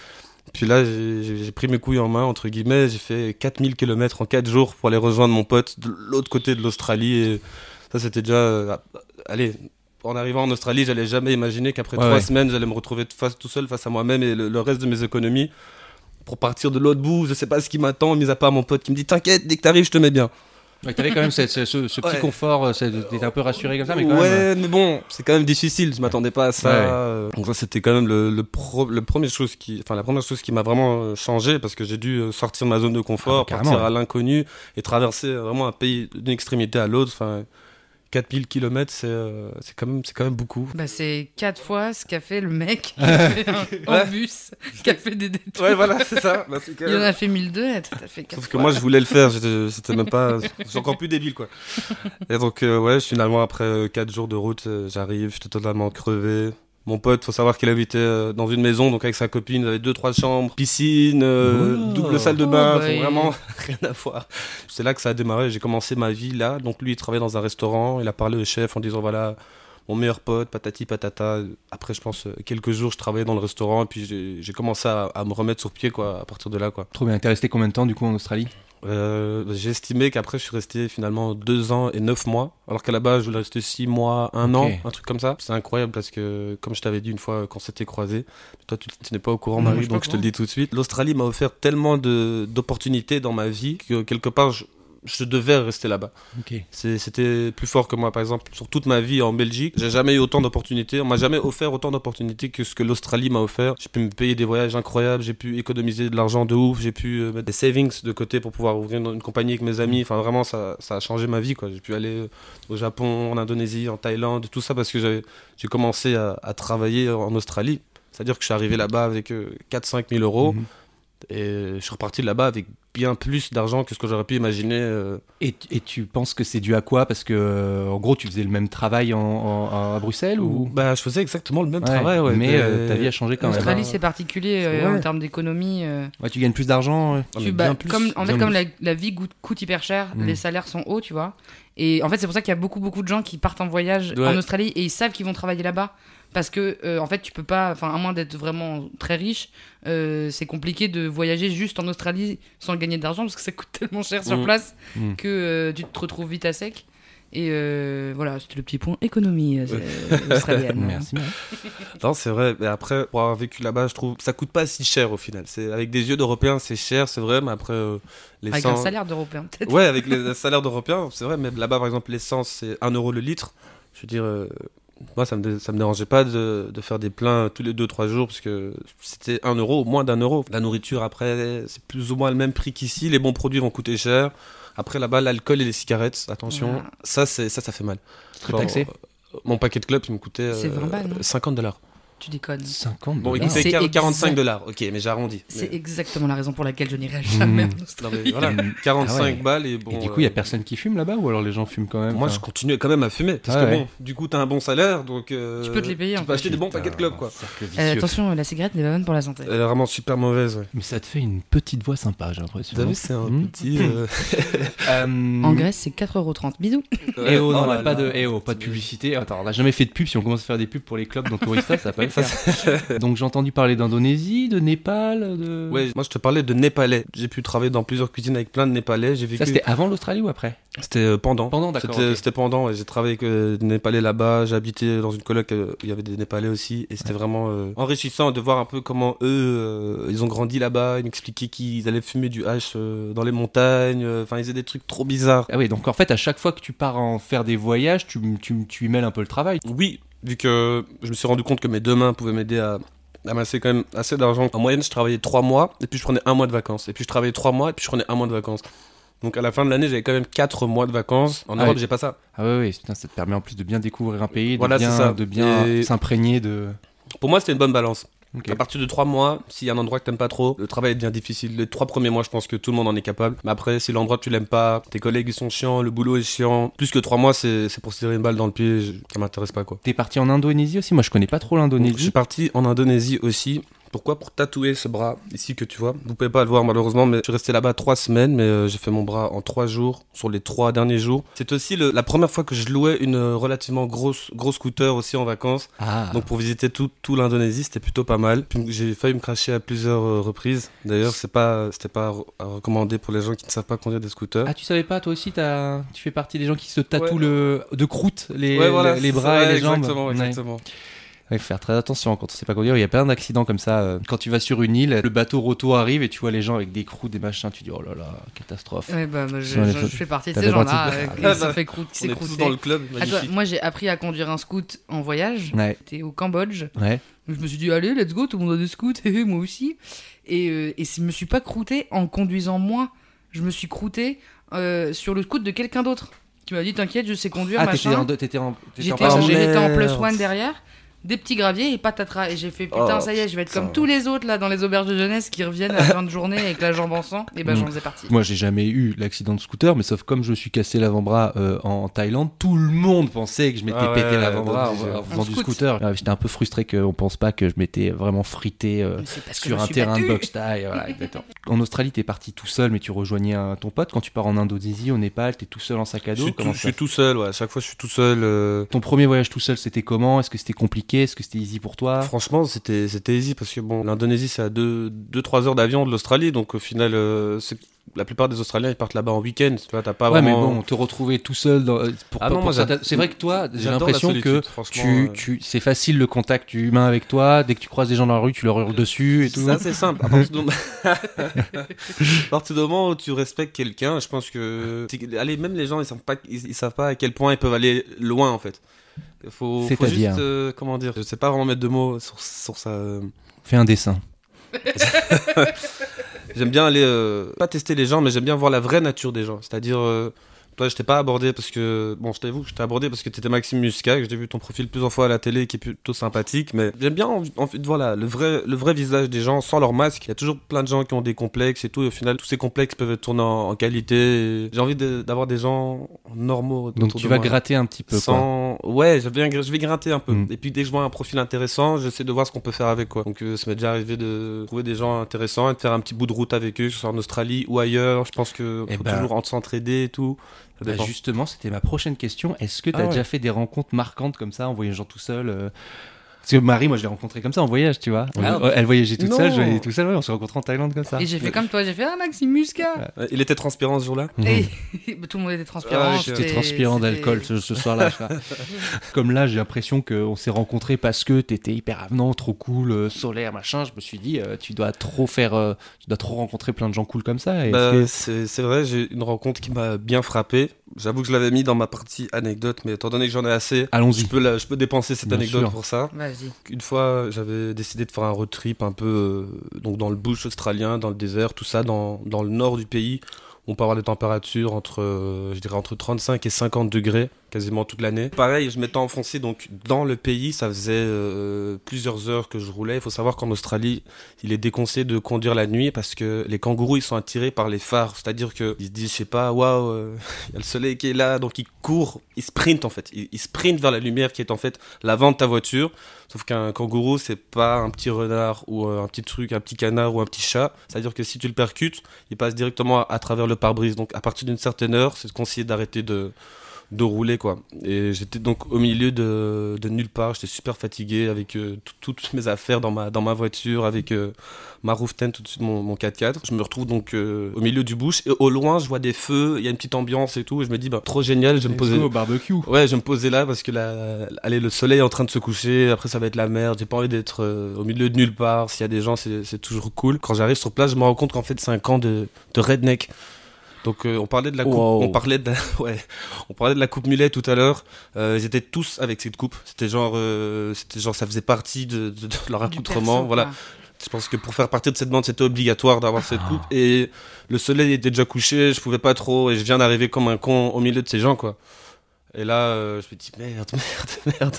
Speaker 1: Puis là, j'ai- pris mes couilles en main, entre guillemets. J'ai fait 4000 km en 4 jours pour aller rejoindre mon pote de l'autre côté de l'Australie. Et ça, c'était déjà. euh, allez, en arrivant en Australie, j'allais jamais imaginer qu'après
Speaker 2: Ouais,
Speaker 1: trois
Speaker 2: ouais.
Speaker 1: semaines, j'allais me retrouver face, tout seul face à moi-même et le, le reste de mes économies pour partir de l'autre bout. Je sais pas ce qui m'attend, mis à part mon pote qui me dit T'inquiète, dès que t'arrives, je te mets bien.
Speaker 2: Ouais, T'avais quand même ce, ce- ce- ce petit
Speaker 1: Ouais.
Speaker 2: confort, euh, t'étais un peu rassuré comme ça, mais quand
Speaker 1: ouais,
Speaker 2: même.
Speaker 1: mais bon, c'est quand même difficile. Je m'attendais pas à ça. Euh, Donc ça, c'était quand même le, le, pro, le premier chose qui, enfin la première chose qui m'a vraiment euh, changé parce que j'ai dû euh, sortir de ma zone de confort,
Speaker 2: Ah, bah,
Speaker 1: partir à l'inconnu et traverser euh, vraiment un pays d'une extrémité à l'autre. Enfin, 4000 km, c'est euh, c'est quand même, c'est quand même beaucoup.
Speaker 3: Bah, c'est quatre fois ce qu'a fait le mec qui a fait un, en
Speaker 1: Ouais.
Speaker 3: bus, qui a fait des détours.
Speaker 1: Ouais, voilà, c'est ça. Bah, quand
Speaker 3: Il en
Speaker 1: même-
Speaker 3: a fait 1002, et toi, t'as fait quatre
Speaker 1: Sauf que moi, je voulais le faire. C'était même pas. C'est encore plus débile, quoi. Et donc, euh, ouais, finalement, après 4 jours de route, euh, j'arrive. J'étais totalement crevé. Mon pote, faut savoir qu'il habitait euh, dans une maison, donc avec sa copine, il avait deux, trois chambres, piscine, euh,
Speaker 2: Oh.
Speaker 1: double salle de
Speaker 3: Oh,
Speaker 1: bain,
Speaker 3: bah,
Speaker 1: vraiment rien à voir. C'est là que ça a démarré. J'ai commencé ma vie là. Donc lui, il travaillait dans un restaurant. Il a parlé au chef en disant voilà, mon meilleur pote, patati patata. Après, je pense euh, quelques jours, je travaillais dans le restaurant et puis j'ai- j'ai commencé à, à me remettre sur pied quoi à partir de là quoi.
Speaker 2: Trop bien. T'es resté combien de temps du coup en Australie?
Speaker 1: Euh, j'ai estimé qu'après je suis resté finalement deux ans et neuf mois, alors qu'à la base je voulais rester six mois, un an, un truc comme ça. C'est incroyable parce que, comme je t'avais dit une fois quand c'était croisé, toi tu, tu n'es pas au courant
Speaker 3: Non, je
Speaker 1: Marie,
Speaker 3: suis pas
Speaker 1: donc je te le dis tout de suite. L'Australie m'a offert tellement d'opportunités dans ma vie que quelque part je, je devais rester là-bas. C'était plus fort que moi, par exemple, sur toute ma vie en Belgique. J'ai jamais eu autant d'opportunités. On m'a jamais offert autant d'opportunités que ce que l'Australie m'a offert. J'ai pu me payer des voyages incroyables. J'ai pu économiser de l'argent de ouf. J'ai pu euh, mettre des savings de côté pour pouvoir ouvrir une, une compagnie avec mes amis. Enfin, vraiment, ça, ça a changé ma vie. J'ai pu aller euh, au Japon, en Indonésie, en Thaïlande, tout ça parce que j'ai commencé à, à travailler en Australie. C'est-à-dire que je suis arrivé là-bas avec 4-5 000 euros.
Speaker 2: Mhm.
Speaker 1: Et je suis reparti de là-bas avec bien plus d'argent que ce que j'aurais pu imaginer. euh,
Speaker 2: Et, et tu penses que c'est dû à quoi? Parce que, euh, en gros, tu faisais le même travail en, en- à Bruxelles ou?
Speaker 1: Bah, je faisais exactement le même
Speaker 2: Ouais,
Speaker 1: travail, ouais.
Speaker 2: Mais euh, ta vie a changé quand même.
Speaker 3: L'Australie,
Speaker 1: bah,
Speaker 3: c'est particulier euh,
Speaker 1: ouais.
Speaker 3: en termes d'économie. euh,
Speaker 2: Ouais, tu gagnes plus d'argent.
Speaker 1: Ah,
Speaker 3: tu-
Speaker 1: bien
Speaker 3: bah,
Speaker 1: plus,
Speaker 3: comme, en fait, comme la, la vie coûte, coûte hyper cher,
Speaker 2: Mm.
Speaker 3: les salaires sont hauts, tu vois. Et en fait, c'est pour ça qu'il y a beaucoup, beaucoup de gens qui partent en voyage
Speaker 1: Ouais.
Speaker 3: en Australie et ils savent qu'ils vont travailler là-bas. Parce que, euh, en fait, tu peux pas, enfin, à moins d'être vraiment très riche, euh, c'est compliqué de voyager juste en Australie sans gagner d'argent parce que ça coûte tellement cher sur
Speaker 1: Mm.
Speaker 3: place
Speaker 2: Mm.
Speaker 3: que euh, tu te retrouves vite à sec. Et voilà, c'était le petit point économie australienne.
Speaker 2: Merci.
Speaker 1: Non, c'est vrai. Mais après, pour avoir vécu là-bas, je trouve ça coûte pas si cher au final. C'est avec des yeux d'Européens, c'est cher, c'est vrai, mais après euh,
Speaker 3: Avec un salaire d'Européen, peut-être.
Speaker 1: Ouais, avec les salaires d'Européens, c'est vrai. Mais là-bas, par exemple, l'essence c'est 1 euro le litre. Je veux dire, moi, ça me ça me dérangeait pas de, de faire des pleins tous les 2-3 jours parce que c'était 1 euro, moins d'un euro. La nourriture, après, c'est plus ou moins le même prix qu'ici. Les bons produits vont coûter cher. Après, là-bas, l'alcool et les cigarettes, attention,
Speaker 3: Voilà.
Speaker 1: ça, c'est ça, ça fait mal.
Speaker 2: Très taxé.
Speaker 1: euh, Mon paquet de clubs, il me coûtait euh,
Speaker 3: 20 balles, non?
Speaker 1: 50 dollars.
Speaker 3: Tu déconnes.
Speaker 2: 50
Speaker 1: Bon, il
Speaker 2: dollars.
Speaker 1: coûtait
Speaker 3: C'est
Speaker 1: quar- 45
Speaker 3: exact.
Speaker 1: dollars. Ok, mais j'ai arrondi.
Speaker 3: C'est
Speaker 1: Mais-
Speaker 3: exactement la raison pour laquelle je n'irai jamais
Speaker 2: Mm.
Speaker 3: en
Speaker 1: Non,
Speaker 3: Australie.
Speaker 1: mais voilà,
Speaker 2: Mm.
Speaker 1: 45
Speaker 2: Ah ouais.
Speaker 1: balles et bon.
Speaker 2: Et du coup, il y a
Speaker 1: euh,
Speaker 2: personne qui fume là-bas ou alors les gens fument quand même
Speaker 1: Moi,
Speaker 2: enfin,
Speaker 1: je continuais quand même à fumer. Parce
Speaker 2: Ah
Speaker 1: que
Speaker 2: ouais.
Speaker 1: bon, du coup, t'as un bon salaire, donc. euh,
Speaker 3: Tu peux te les payer,
Speaker 1: Tu
Speaker 3: en
Speaker 1: peux
Speaker 3: fait.
Speaker 1: acheter des bons
Speaker 2: Putain,
Speaker 1: paquets de clubs, quoi.
Speaker 2: cercle
Speaker 3: Euh,
Speaker 2: vicieux.
Speaker 3: attention, la cigarette n'est pas bonne pour la santé.
Speaker 1: Elle est vraiment super mauvaise, ouais.
Speaker 2: Mais ça te fait une petite voix sympa, j'ai l'impression.
Speaker 1: T'as vu, c'est un
Speaker 2: Mm.
Speaker 1: petit. euh,
Speaker 2: Euh,
Speaker 3: En Grèce, c'est 4,30€. Bisous.
Speaker 2: Eh oh, non,
Speaker 1: oh
Speaker 2: là, pas de, eh oh, pas de publicité. Attends, on n'a jamais fait de pub. Si on commence à faire des pubs pour les clubs dans Tourista, ça va pas Donc j'ai entendu parler d'Indonésie, de Népal, de.
Speaker 1: Ouais, moi je te parlais de Népalais. J'ai pu travailler dans plusieurs cuisines avec plein de Népalais. J'ai vécu.
Speaker 2: Ça c'était avant l'Australie ou après
Speaker 1: C'était euh, pendant.
Speaker 2: Pendant, d'accord,
Speaker 1: C'était
Speaker 2: ok.
Speaker 1: c'était pendant. J'ai travaillé avec euh, des Népalais là-bas. J'ai habité dans une coloc euh, où il y avait des Népalais aussi. Et c'était vraiment euh, enrichissant de voir un peu comment eux, euh, ils ont grandi là-bas. Ils m'expliquaient qu'ils allaient fumer du hash euh, dans les montagnes. euh, Enfin, ils faisaient des trucs trop bizarres.
Speaker 2: Ah oui, donc en fait, à chaque fois que tu pars en faire des voyages, tu, tu, tu y mêles un peu le travail.
Speaker 1: Oui, vu que je me suis rendu compte que mes deux mains pouvaient m'aider à amasser quand même assez d'argent. En moyenne, je travaillais trois mois et puis je prenais un mois de vacances. Et puis je travaillais trois mois et puis je prenais un mois de vacances. Donc à la fin de l'année, j'avais quand même quatre mois de vacances. En
Speaker 2: Ah
Speaker 1: Europe, j'ai pas ça.
Speaker 2: Ah oui, oui, putain, ça te permet en plus de bien découvrir un pays, de
Speaker 1: Voilà,
Speaker 2: bien,
Speaker 1: ça.
Speaker 2: de bien
Speaker 1: Et-
Speaker 2: s'imprégner de.
Speaker 1: Pour moi, c'était une bonne balance. À partir de trois mois, s'il y a un endroit que t'aimes pas trop, le travail devient difficile. Les trois premiers mois, je pense que tout le monde en est capable. Mais après, si l'endroit tu l'aimes pas, tes collègues ils sont chiants, le boulot est chiant, plus que trois mois, c'est c'est pour se tirer une balle dans le pied. je- Ça m'intéresse pas quoi.
Speaker 2: T'es parti en Indonésie aussi? Moi, je connais pas trop l'Indonésie.
Speaker 1: Je suis parti en Indonésie aussi. Pourquoi Pour tatouer ce bras ici que tu vois. Vous pouvez pas le voir malheureusement, mais je suis resté là-bas trois semaines, mais euh, j'ai fait mon bras en trois jours, sur les trois derniers jours. C'est aussi le- la première fois que je louais une euh, relativement grosse, gros scooter aussi en vacances.
Speaker 2: Ah.
Speaker 1: Donc pour visiter tout, tout l'Indonésie, c'était plutôt pas mal. J'ai failli me cracher à plusieurs euh, reprises. D'ailleurs, c'est pas, c'était pas à recommander pour les gens qui ne savent pas conduire des scooters.
Speaker 2: Ah, tu savais pas, toi aussi, t'as- tu fais partie des gens qui se tatouent
Speaker 1: Ouais.
Speaker 2: le... de croûte les,
Speaker 1: ouais, voilà,
Speaker 2: les, bras
Speaker 1: ça,
Speaker 2: et les jambes.
Speaker 1: Exactement,
Speaker 2: Ouais.
Speaker 1: Exactement.
Speaker 2: Ouais, faire très attention quand on sait pas conduire. Il y a plein d'accidents comme ça. euh, Quand tu vas sur une île, le bateau roto arrive et tu vois les gens avec des croûtes, des machins. Tu dis oh là là, catastrophe.
Speaker 3: Ouais, bah, moi, je, fais partie de ces gens-là euh, qui
Speaker 1: Ah bah,
Speaker 3: fait qui
Speaker 1: On est tous
Speaker 3: croûté.
Speaker 1: dans le club,
Speaker 3: Ah, toi, moi, j'ai appris à conduire un scoot en voyage.
Speaker 2: Ouais,
Speaker 3: J'étais au Cambodge.
Speaker 2: ouais.
Speaker 3: Je me suis dit, allez, let's go, tout le monde a des scouts, moi aussi. Et, euh, et je me suis pas croûté en conduisant moi. Je me suis croûté euh, sur le scout de quelqu'un d'autre. Qui m'a dit, t'inquiète, je sais conduire,
Speaker 2: Ah, t'étais en, t'étais en, en
Speaker 3: plus one derrière, des petits graviers et patatras. Et j'ai fait putain,
Speaker 1: Oh,
Speaker 3: ça y est, je vais être comme tous les autres là dans les auberges de jeunesse qui reviennent à la fin de journée avec la jambe en sang. Et ben
Speaker 2: Mm.
Speaker 3: j'en faisais partie.
Speaker 2: Moi, j'ai jamais eu l'accident de scooter, mais sauf comme je me suis cassé l'avant-bras euh, en Thaïlande, tout le monde pensait que je m'étais
Speaker 1: Ah
Speaker 2: pété
Speaker 1: ouais,
Speaker 2: l'avant-bras en, en faisant du
Speaker 3: scoot.
Speaker 2: scooter. Ah, J'étais un peu frustré qu'on pense pas que je m'étais vraiment frité euh, sur un terrain de boxe taille. Voilà. En Australie, t'es parti tout seul, mais tu rejoignais un- ton pote. Quand tu pars en Indonésie, au Népal, t'es tout seul en sac à
Speaker 1: Je
Speaker 2: dos.
Speaker 1: suis, tout,
Speaker 2: Comment
Speaker 1: je suis tout seul, ouais. À chaque fois, je suis tout seul. euh,
Speaker 2: Ton premier voyage tout seul, c'était comment? Est-ce que c'était compliqué? Est-ce que c'était easy pour toi?
Speaker 1: Franchement, c'était c'était easy parce que bon, l'Indonésie c'est à 2-3 heures d'avion de l'Australie, donc au final, euh, c'est- la plupart des Australiens ils partent là-bas en week-end. Tu vois, t'as pas
Speaker 2: Ouais, mais
Speaker 1: vraiment.
Speaker 2: bon, te retrouver tout seul dans, euh, pour,
Speaker 1: Ah
Speaker 2: pour- c'est vrai que toi, j'ai l'impression que tu,
Speaker 1: euh.
Speaker 2: tu, c'est facile le contact humain avec toi. Dès que tu croises des gens dans la rue, tu leur hurles dessus et tout.
Speaker 1: Ça, c'est simple. À partir, à partir du moment où tu respectes quelqu'un, je pense que. Allez, même les gens, ils savent pas, ils, ils savent pas à quel point ils peuvent aller loin, en fait. Faut, faut juste. euh, comment dire Je sais pas vraiment mettre de mots sur, sur ça.
Speaker 2: Fais un dessin.
Speaker 1: J'aime bien aller. euh, pas tester les gens, mais j'aime bien voir la vraie nature des gens. C'est-à-dire. euh, toi, je t'ai pas abordé parce que. Bon, je t'avoue que je t'ai abordé parce que t'étais Maxime Muscat, que j'ai vu ton profil plusieurs fois à la télé qui est plutôt sympathique. Mais j'aime bien envie, envie de voir la- le, vrai, le vrai visage des gens sans leur masque. Il y a toujours plein de gens qui ont des complexes et tout. Et au final, tous ces complexes peuvent être tournés en, en qualité. J'ai envie de- d'avoir des gens normaux.
Speaker 2: Donc tu
Speaker 1: de
Speaker 2: vas
Speaker 1: moi.
Speaker 2: gratter un petit peu. Quoi.
Speaker 1: Sans... Ouais, je vais, je vais gratter un peu.
Speaker 2: Mm.
Speaker 1: Et puis dès que je vois un profil intéressant, j'essaie de voir ce qu'on peut faire avec quoi. Donc euh, ça m'est déjà arrivé de trouver des gens intéressants et de faire un petit bout de route avec eux, que ce soit en Australie ou ailleurs. Je pense que
Speaker 2: Eh
Speaker 1: faut
Speaker 2: ben,
Speaker 1: toujours en s'entraider et tout.
Speaker 2: Bah, justement, c'était ma prochaine question. Est-ce que tu as
Speaker 1: Ah ouais.
Speaker 2: déjà fait des rencontres marquantes comme ça en voyageant tout seul euh Parce que Marie, moi, je l'ai rencontrée comme ça en voyage, tu vois. On-
Speaker 1: Ah.
Speaker 2: Elle voyageait toute
Speaker 1: Non.
Speaker 2: seule, je voyageais tout seul. Ouais, on s'est rencontrés en Thaïlande comme ça.
Speaker 3: Et j'ai fait comme toi, j'ai fait ah Maxime Muscat.
Speaker 1: Il était transparent ce jour-là?
Speaker 3: Et bah, tout le monde était transparent.
Speaker 1: Ah,
Speaker 2: J'étais transpirant d'alcool ce, ce soir-là. je crois. Comme là, j'ai l'impression qu'on s'est rencontrés parce que t'étais hyper avenant, trop cool, euh, solaire, machin. Je me suis dit, euh, tu dois trop faire, euh, tu dois trop rencontrer plein de gens cool comme ça.
Speaker 1: Bah,
Speaker 2: que-
Speaker 1: c'est vrai, j'ai une rencontre qui m'a bien frappé. J'avoue que je l'avais mis dans ma partie anecdote, mais étant donné que j'en ai assez, je peux, la- je peux dépenser cette
Speaker 2: Bien
Speaker 1: anecdote
Speaker 2: sûr.
Speaker 1: pour ça. Une fois, j'avais décidé de faire un road trip un peu euh, donc dans le bush australien, dans le désert, tout ça, dans, dans le nord du pays. On peut avoir des températures entre, euh, je dirais, entre 35 et 50 degrés quasiment toute l'année. Pareil, je m'étais enfoncé donc dans le pays. Ça faisait euh, plusieurs heures que je roulais. Il faut savoir qu'en Australie, il est déconseillé de conduire la nuit parce que les kangourous ils sont attirés par les phares. C'est-à-dire que ils se disent, je sais pas, waouh, euh, il y a le soleil qui est là, donc ils courent, ils sprintent en fait. Ils, ils sprintent vers la lumière qui est en fait l'avant de ta voiture. Qu'un kangourou, c'est pas un petit renard ou euh, un petit truc, un petit canard ou un petit chat. C'est-à-dire que si tu le percutes, il passe directement à, à travers le pare-brise. Donc à partir d'une certaine heure, c'est conseillé d'arrêter de de rouler quoi. Et j'étais donc au milieu de, de nulle part, j'étais super fatigué avec euh, tout- toutes mes affaires dans ma dans ma voiture, avec euh, ma roof tent au-dessus de mon, mon 4x4. Je me retrouve donc euh, au milieu du bush et au loin, je vois des feux, il y a une petite ambiance et tout et je me dis bah trop génial, je vais me poser
Speaker 2: au barbecue.
Speaker 1: Ouais, je vais me poser là parce que là, allez, le soleil est en train de se coucher. Après, ça va être la merde. J'ai pas envie d'être au milieu de nulle part. S'il y a des gens, c'est c'est toujours cool. Quand j'arrive sur place, je me rends compte qu'en fait, c'est un camp de, de redneck. Donc, euh, on parlait de la coupe.
Speaker 2: Wow.
Speaker 1: On parlait de la, ouais, on parlait de la coupe mulet tout à l'heure. Euh, ils étaient tous avec cette coupe. C'était genre, euh, c'était genre, ça faisait partie de, de- de leur accoutrement.
Speaker 3: perso,
Speaker 1: voilà.
Speaker 3: quoi.
Speaker 1: Je pense que pour faire partie de cette bande, c'était obligatoire d'avoir cette coupe. Et le soleil était déjà couché, je pouvais pas trop, et je viens d'arriver comme un con au milieu de ces gens, quoi. Et là, euh, je me dis merde, merde, merde.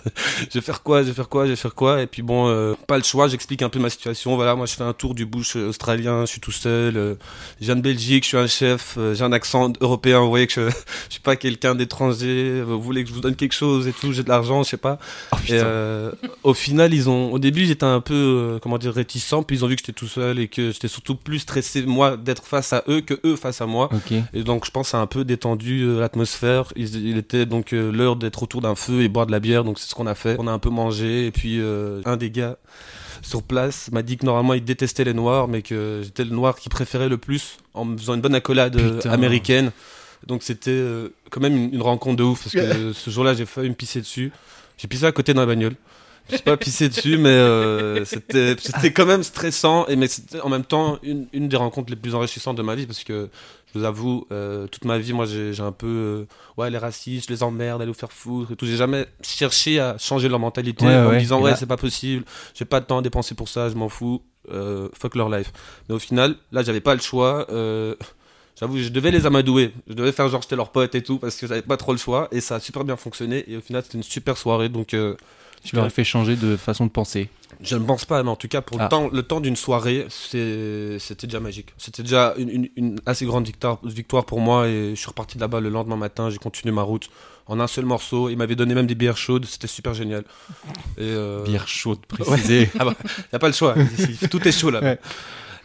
Speaker 1: je vais faire quoi Je vais faire quoi Je vais faire quoi? Et puis bon, euh, pas le choix. J'explique un peu ma situation. Voilà, moi je fais un tour du bush australien. Je suis tout seul. euh, je viens de Belgique. Je suis un chef. euh, j'ai un accent européen. Vous voyez que je, je suis pas quelqu'un d'étranger. Vous voulez que je vous donne quelque chose et tout J'ai de l'argent, je sais pas.
Speaker 2: Oh,
Speaker 1: Et euh, au final, ils ont. Au début, j'étais un peu, euh, comment dire, réticent. Puis ils ont vu que j'étais tout seul et que j'étais surtout plus stressé moi d'être face à eux que eux face à moi. Et donc je pense ça a un peu détendu euh, l'atmosphère. Il, il était donc euh, l'heure d'être autour d'un feu et boire de la bière, donc c'est ce qu'on a fait. On a un peu mangé et puis euh, un des gars sur place m'a dit que normalement il détestait les noirs, mais que j'étais le noir qu'il préférait le plus en me faisant une bonne accolade euh,
Speaker 2: Putain.
Speaker 1: américaine. Donc c'était euh, quand même une, une rencontre de ouf parce que ce jour-là j'ai failli me pisser dessus. J'ai pissé à côté dans la bagnole. Je suis pas pissé dessus, mais euh, c'était c'était quand même stressant et mais c'était en même temps une, une des rencontres les plus enrichissantes de ma vie parce que je vous avoue euh, toute ma vie moi j'ai j'ai un peu euh, ouais les racistes je les emmerde allez vous faire foutre et tout. J'ai jamais cherché à changer leur mentalité
Speaker 2: Ouais,
Speaker 1: en me disant ouais.
Speaker 2: là-
Speaker 1: c'est pas possible j'ai pas de temps à dépenser pour ça je m'en fous fuck leur life. Mais au final là j'avais pas le choix J'avoue, je devais les amadouer. Je devais faire genre j'étais leur pote et tout parce que j'avais pas trop le choix et ça a super bien fonctionné et au final c'était une super soirée. Donc euh,
Speaker 2: Tu leur as fait changer de façon de penser.
Speaker 1: je ne pense pas, mais en tout cas, pour
Speaker 2: Ah.
Speaker 1: le temps, le temps d'une soirée, c'était déjà magique. C'était déjà une, une- une assez grande victoire, victoire pour moi et je suis reparti de là-bas le lendemain matin. J'ai continué ma route en un seul morceau. Il m'avait donné même des bières chaudes. C'était super génial. Et euh,
Speaker 2: Bière chaude, précisé.
Speaker 1: ah bah, y a pas le choix. Tout est chaud là.
Speaker 2: Ouais.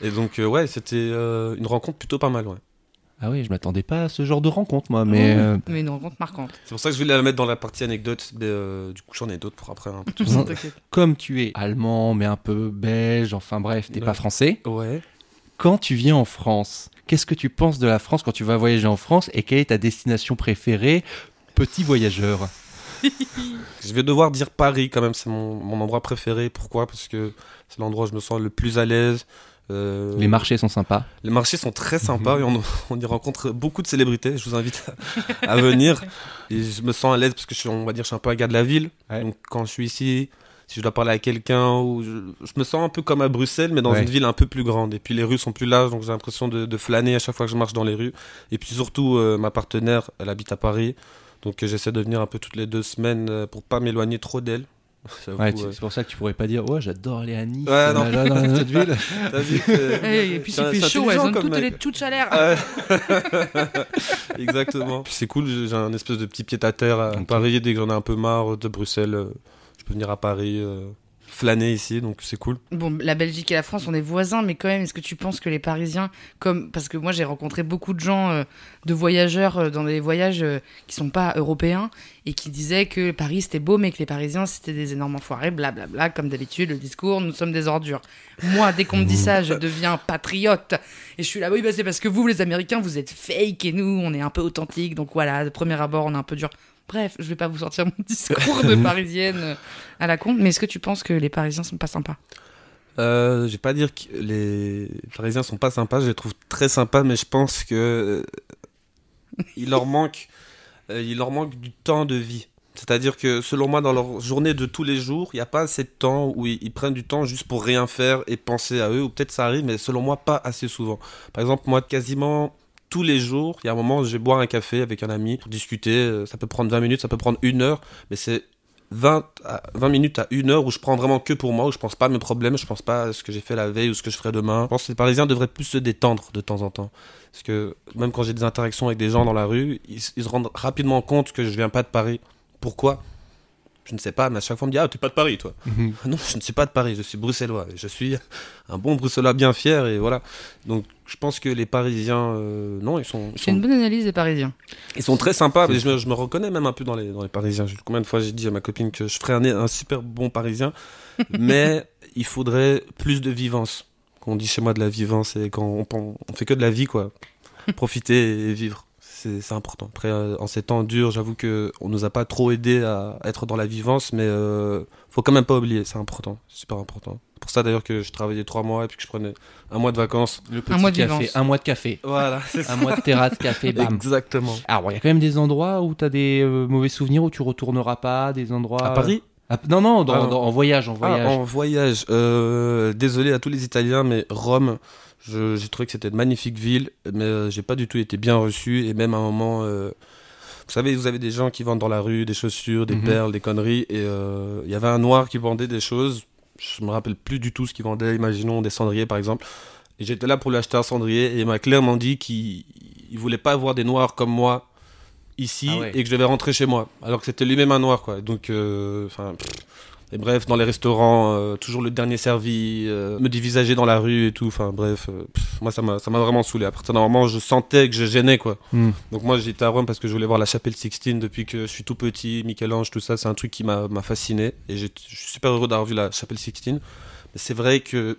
Speaker 1: Et donc, euh, ouais, c'était euh, une rencontre plutôt pas mal. Ouais.
Speaker 2: Ah oui, je m'attendais pas à ce genre de rencontre, moi, mais. Euh,
Speaker 3: Mais une rencontre marquante.
Speaker 1: C'est pour ça que je voulais la mettre dans la partie anecdote. Mais euh, du coup, j'en ai d'autres pour après. hein.
Speaker 2: Non.
Speaker 3: T'inquiète.
Speaker 2: comme tu es allemand, mais un peu belge, enfin bref, t'es
Speaker 1: Ouais.
Speaker 2: pas français.
Speaker 1: Ouais.
Speaker 2: Quand tu viens en France, qu'est-ce que tu penses de la France quand tu vas voyager en France et quelle est ta destination préférée Petit voyageur?
Speaker 1: Je vais devoir dire Paris quand même, c'est mon, mon endroit préféré. Pourquoi? Parce que c'est l'endroit où je me sens le plus à l'aise. Euh,
Speaker 2: Les marchés sont sympas.
Speaker 1: les marchés sont très sympas et on, on y rencontre beaucoup de célébrités. Je vous invite à, à venir. Et je me sens à l'aise parce que je suis, on va dire, je suis un peu un gars de la ville.
Speaker 2: Ouais.
Speaker 1: Donc quand je suis ici, si je dois parler à quelqu'un, ou je, je me sens un peu comme à Bruxelles, mais dans
Speaker 2: Ouais.
Speaker 1: une ville un peu plus grande. Et puis les rues sont plus larges, donc j'ai l'impression de, de flâner à chaque fois que je marche dans les rues. Et puis surtout, euh, ma partenaire, elle habite à Paris. Donc euh, j'essaie de venir un peu toutes les deux semaines pour pas m'éloigner trop d'elle.
Speaker 2: Ouais,
Speaker 1: euh,
Speaker 2: c'est pour ça que tu pourrais pas dire, ouais, j'adore aller à Nice,
Speaker 1: Ouais,
Speaker 2: euh,
Speaker 1: non.
Speaker 2: là, dans une autre ville.
Speaker 1: t'as vu que-
Speaker 3: Eh, et puis
Speaker 1: c'est
Speaker 3: chaud, elles ont toutes les touches à l'air.
Speaker 1: Ouais. Exactement. Puis c'est cool, j'ai un espèce de petit pied à terre à. Paris. Dès que j'en ai un peu marre de Bruxelles, euh, je peux venir à Paris, euh, flâner ici, donc c'est cool.
Speaker 3: Bon, la Belgique et la France, on est voisins, mais quand même, est-ce que tu penses que les Parisiens, comme parce que moi j'ai rencontré beaucoup de gens, euh, de voyageurs euh, dans des voyages euh, qui sont pas européens et qui disaient que Paris c'était beau, mais que les Parisiens c'était des énormes enfoirés, blablabla, comme d'habitude, le discours, nous sommes des ordures. Moi, dès qu'on me dit ça, je deviens patriote et je suis là, oui, bah, c'est parce que vous, les Américains, vous êtes fake et nous, on est un peu authentiques, donc voilà, de premier abord, on est un peu dur. Bref, je vais pas vous sortir mon discours de parisienne euh, à la con, mais est-ce que tu penses que les Parisiens sont pas sympas?
Speaker 1: Euh, je vais pas dire que les Parisiens sont pas sympas, je les trouve très sympas, mais je pense que euh, il leur manque, euh, leur du temps de vie. C'est-à-dire que selon moi, dans leur journée de tous les jours, il n'y a pas assez de temps où ils, ils prennent du temps juste pour rien faire et penser à eux. Ou peut-être ça arrive, mais selon moi, pas assez souvent. Par exemple, moi, quasiment tous les jours, il y a un moment je vais boire un café avec un ami pour discuter. euh, Ça peut prendre 20 minutes, ça peut prendre une heure, mais c'est 20, à 20 minutes à une heure où je prends vraiment que pour moi, où je pense pas à mes problèmes, je pense pas à ce que j'ai fait la veille ou ce que je ferai demain. Je pense que les Parisiens devraient plus se détendre de temps en temps. Parce que même quand j'ai des interactions avec des gens dans la rue, ils, ils se rendent rapidement compte que je viens pas de Paris. Pourquoi? Je ne sais pas, mais à chaque fois on me dit Ah, t'es pas de Paris, toi. Ah non, je ne suis pas de Paris, je suis bruxellois. Je suis un bon bruxellois bien fier, et voilà. Donc je pense que les Parisiens, euh, non, ils sont, ils
Speaker 3: C'est
Speaker 1: sont
Speaker 3: une bonne analyse des Parisiens.
Speaker 1: ils sont très sympas, mais je me, je me reconnais même un peu dans les, dans les Parisiens. Je- Combien de fois j'ai dit à ma copine que je ferais un, un super bon Parisien, mais il faudrait plus de vivance. Qu'on dit chez moi de la vivance, et quand on, on fait que de la vie, quoi. Profiter et vivre. C'est important. Après, euh, en ces temps durs, j'avoue que on nous a pas trop aidé à être dans la vivance, mais euh, faut quand même pas oublier, c'est important, c'est super important. Pour ça d'ailleurs que je travaillais trois mois et puis que je prenais un mois de vacances.
Speaker 2: Le petit
Speaker 3: mois de
Speaker 2: café,
Speaker 3: vivance.
Speaker 2: un mois de café.
Speaker 1: Voilà, c'est
Speaker 2: Un mois de terrasse café, bam.
Speaker 1: Exactement.
Speaker 2: Alors, il y a quand même des endroits où tu as des euh, mauvais souvenirs où tu retourneras pas, des endroits.
Speaker 1: À Paris
Speaker 2: Ah, non, non, dans-
Speaker 1: Ah,
Speaker 2: dans- en voyage, en voyage.
Speaker 1: Ah, en voyage. Euh, désolé à tous les Italiens, mais Rome, j'ai trouvé que c'était une magnifique ville, mais euh, j'ai pas du tout été bien reçu. Et même à un moment, euh, Vous savez, vous avez des gens qui vendent dans la rue des chaussures, des
Speaker 2: Mhm.
Speaker 1: perles, des conneries. Et euh, il y avait un noir qui vendait des choses. Je me rappelle plus du tout ce qu'il vendait. Imaginons des cendriers, par exemple. Et j'étais là pour lui acheter un cendrier. Et il m'a clairement dit qu'il il voulait pas avoir des noirs comme moi ici
Speaker 2: Ah ouais.
Speaker 1: et que je devais rentrer chez moi. Alors que c'était lui-même un noir, quoi. Donc, euh, enfin. Et bref, dans les restaurants, euh, toujours le dernier servi, euh, me dévisager dans la rue et tout. Enfin, bref, euh, pff, moi, ça m'a vraiment saoulé. À partir d'un moment, je sentais que je gênais, quoi.
Speaker 2: Hmm.
Speaker 1: Donc moi j'étais à Rome parce que je voulais voir la chapelle Sixtine depuis que je suis tout petit, Michel-Ange, tout ça, c'est un truc qui m'a fasciné et je suis super heureux d'avoir vu la chapelle Sixtine. Mais c'est vrai que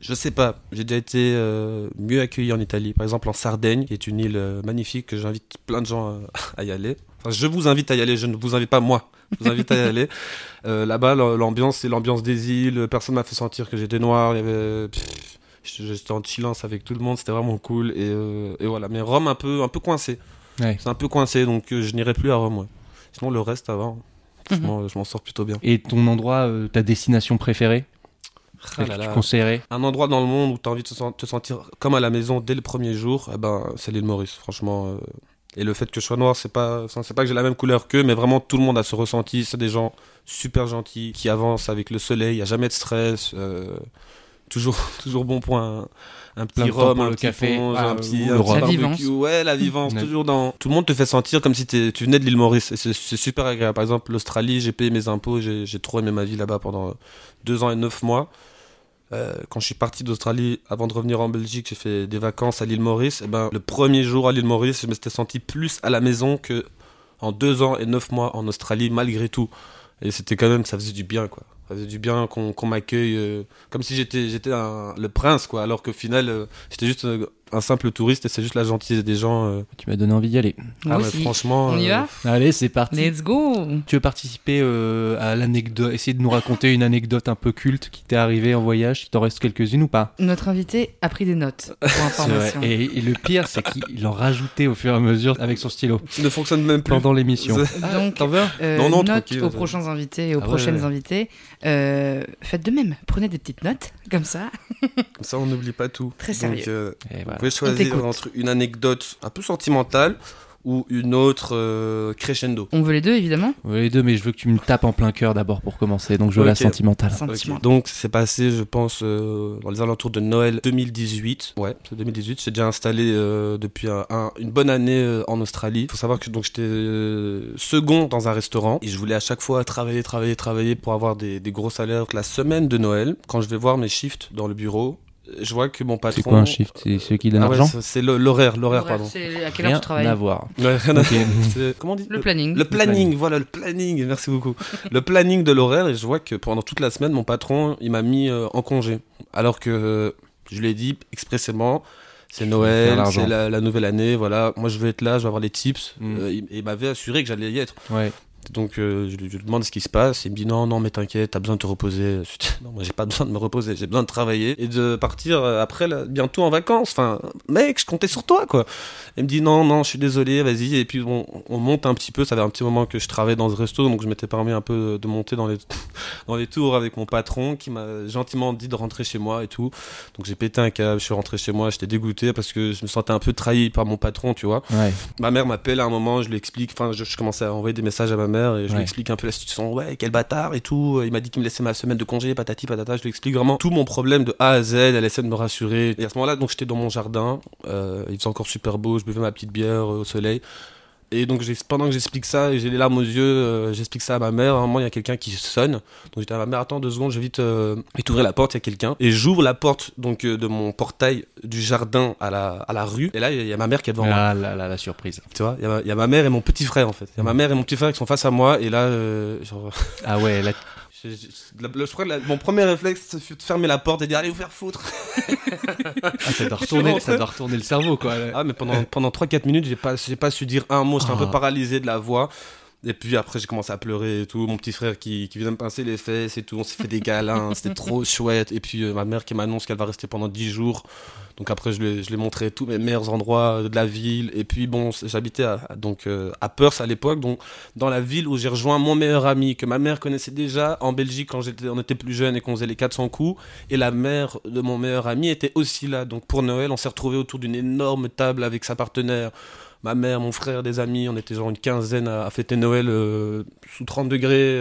Speaker 1: je sais pas, j'ai déjà été euh, mieux accueilli en Italie, par exemple en Sardaigne, qui est une île euh, magnifique que j'invite plein de gens à y aller. Enfin, je vous invite à y aller, je ne vous invite pas moi. Je vous invite à y aller. Euh, Là-bas, l'ambiance, c'est l'ambiance des îles. Personne m'a fait sentir que j'étais noir. Il y avait, pff, j'étais en silence avec tout le monde. C'était vraiment cool. Et, euh, et voilà. Mais Rome, un peu, un peu coincé.
Speaker 2: Ouais.
Speaker 1: C'est un peu coincé, donc euh, je n'irai plus à Rome. ouais. Sinon, le reste, avant, franchement, je m'en sors plutôt bien.
Speaker 2: Et ton endroit, euh, ta destination préférée?
Speaker 1: Ah là là.
Speaker 2: tu conseillerais?
Speaker 1: Un endroit dans le monde où tu as envie de te sentir comme à la maison dès le premier jour, eh ben, c'est l'île Maurice, franchement. Et le fait que je sois noir, c'est pas, c'est pas que j'ai la même couleur qu'eux, mais vraiment tout le monde a ce ressenti. C'est des gens super gentils qui avancent avec le soleil, il n'y a jamais de stress. euh, toujours, toujours bon pour un, petit rhum,
Speaker 2: pour
Speaker 1: un
Speaker 2: le
Speaker 1: petit
Speaker 2: café, ah,
Speaker 1: un petit, un petit barbecue.
Speaker 3: vivance.
Speaker 1: Ouais, la vivance,
Speaker 2: Ouais.
Speaker 1: toujours dans. Tout le monde te fait sentir comme si tu venais de l'île Maurice. Et c'est super agréable. Par exemple, l'Australie, j'ai payé mes impôts, j'ai j'ai trop aimé ma vie là-bas pendant deux ans et neuf mois. Euh, quand je suis parti d'Australie, avant de revenir en Belgique, j'ai fait des vacances à l'île Maurice. Et ben, le premier jour à l'île Maurice, je me suis senti plus à la maison que en deux ans et neuf mois en Australie, malgré tout. Et c'était quand même, ça faisait du bien, quoi. Ça faisait du bien qu'on m'accueille euh, comme si j'étais le prince, quoi. Alors qu'au final, euh, j'étais juste euh, un simple touriste et c'est juste la gentillesse des gens. euh.
Speaker 2: Tu m'as donné envie d'y aller.
Speaker 3: Moi
Speaker 1: Ah ouais, franchement.
Speaker 3: On y
Speaker 1: euh,
Speaker 3: va
Speaker 2: Allez, c'est parti.
Speaker 3: Let's go
Speaker 2: Tu veux participer euh, à l'anecdote, essayer de nous raconter une anecdote un peu culte qui t'est arrivée en voyage Il t'en reste quelques-unes ou pas?
Speaker 3: Notre invité a pris des notes pour information.
Speaker 2: Et, et le pire, c'est qu'il en rajoutait au fur et à mesure avec son stylo
Speaker 1: Ça ne fonctionne même plus.
Speaker 2: pendant l'émission.
Speaker 1: C'est-
Speaker 3: Donc,
Speaker 2: T'en veux
Speaker 3: euh,
Speaker 1: Non, non,
Speaker 3: note aux prochains invités et aux
Speaker 2: Ah ouais,
Speaker 3: prochaines
Speaker 2: ouais.
Speaker 3: invités. Euh, faites de même. Prenez des petites notes, comme ça.
Speaker 1: Comme ça, on n'oublie pas tout.
Speaker 3: Très
Speaker 1: Donc,
Speaker 3: sérieux.
Speaker 1: euh, Vous pouvez choisir entre une anecdote un peu sentimentale ou une autre euh, crescendo.
Speaker 3: On veut les deux, évidemment.
Speaker 2: Ouais, les deux, mais je veux que tu me tapes en plein cœur d'abord pour commencer. Donc je veux la sentimentale.
Speaker 3: Sentiment.
Speaker 1: Donc c'est passé, je pense, euh, dans les alentours de Noël 2018. Ouais, c'est 2018. J'ai déjà installé euh, depuis un- un- une bonne année euh, en Australie. Il faut savoir que donc j'étais euh, second dans un restaurant et je voulais à chaque fois travailler, travailler, travailler pour avoir des, des gros salaires. Donc, la semaine de Noël, quand je vais voir mes shifts dans le bureau, je vois que mon patron.
Speaker 2: C'est quoi un shift C'est celui qui donne
Speaker 1: Ah ouais,
Speaker 2: l'argent
Speaker 1: c'est- l'horaire, l'horaire, pardon.
Speaker 3: C'est à quelle heure
Speaker 2: Rien
Speaker 3: tu travailles
Speaker 2: à voir.
Speaker 1: Ouais, rien à-
Speaker 2: Ok.
Speaker 1: c'est- Comment on dit
Speaker 3: Le planning.
Speaker 1: Le planning,
Speaker 2: planning.
Speaker 1: voilà, le planning, merci beaucoup. le planning de l'horaire, et je vois que pendant toute la semaine, mon patron, il m'a mis euh, en congé. Alors que euh, je lui ai dit expressément, c'est Noël, c'est la, la nouvelle année, voilà, moi je veux être là, je vais avoir les tips.
Speaker 2: Mm.
Speaker 1: Euh, il, il m'avait assuré que j'allais y être.
Speaker 2: Ouais.
Speaker 1: Donc euh, je, lui, demande ce qui se passe, il me dit non, non, mais t'inquiète, t'as besoin de te reposer. Je dis, non, moi j'ai pas besoin de me reposer, j'ai besoin de travailler et de partir euh, après, là, bientôt en vacances. Enfin, mec, je comptais sur toi, quoi. Il me dit non, non, je suis désolé, vas-y. Et puis bon, on monte un petit peu, ça fait un petit moment que je travaillais dans ce resto, donc je m'étais permis un peu de monter dans les, dans les tours avec mon patron qui m'a gentiment dit de rentrer chez moi et tout. Donc j'ai pété un câble, je suis rentré chez moi, j'étais dégoûté parce que je me sentais un peu trahi par mon patron, tu vois.
Speaker 2: Ouais.
Speaker 1: Ma mère m'appelle à un moment, je lui explique, enfin, je, je commençais à envoyer des messages à ma mère et je
Speaker 2: Ouais.
Speaker 1: lui explique un peu la situation. Ouais, quel bâtard et tout. Il m'a dit qu'il me laissait ma semaine de congé, patati patata. Je lui explique vraiment tout mon problème de A à Z. Elle essaie de me rassurer. Et à ce moment-là, donc j'étais dans mon jardin. Euh, il faisait encore super beau. Je buvais ma petite bière euh, au soleil. Et donc pendant que j'explique ça j'ai les larmes aux yeux, euh, j'explique ça à ma mère. À un moment, il y a quelqu'un qui sonne. Donc j'étais à ma mère, attends deux secondes, je vais vite, euh, vite ouvrir la porte. Il y a quelqu'un. Et j'ouvre la porte donc euh, de mon portail du jardin à la, à la rue. Et là, il y a- il y a ma mère qui est devant moi.
Speaker 2: Ah là là, la surprise.
Speaker 1: Tu vois, il y, a ma- il y a ma mère et mon petit frère en fait. Il y a ma mère et mon petit frère qui sont face à moi et là, euh, genre,
Speaker 2: Ah ouais, là,
Speaker 1: je, crois que la- mon premier réflexe fut de fermer la porte et de dire allez vous faire foutre.
Speaker 2: ah, ça, doit retourner, ça doit retourner le cerveau quoi.
Speaker 1: Ah mais pendant pendant 3-4 minutes j'ai pas pas su dire un mot, j'étais un
Speaker 2: Ah.
Speaker 1: peu paralysé de la voix. Et puis après j'ai commencé à pleurer et tout, mon petit frère qui, qui vient me pincer les fesses et tout, on s'est fait des câlins, c'était trop chouette. Et puis euh, ma mère qui m'annonce qu'elle va rester pendant 10 jours. Donc après je lui, ai- je lui ai montré tous mes meilleurs endroits de la ville. Et puis bon, j'habitais à, donc euh, à Perth à l'époque, donc dans la ville où j'ai rejoint mon meilleur ami que ma mère connaissait déjà en Belgique quand j'étais, on était plus jeune et qu'on faisait les 400 coups. Et la mère de mon meilleur ami était aussi là. Donc pour Noël, on s'est retrouvé autour d'une énorme table avec sa partenaire. Ma mère, mon frère, des amis, on était genre une quinzaine à, fêter Noël euh, sous 30 degrés.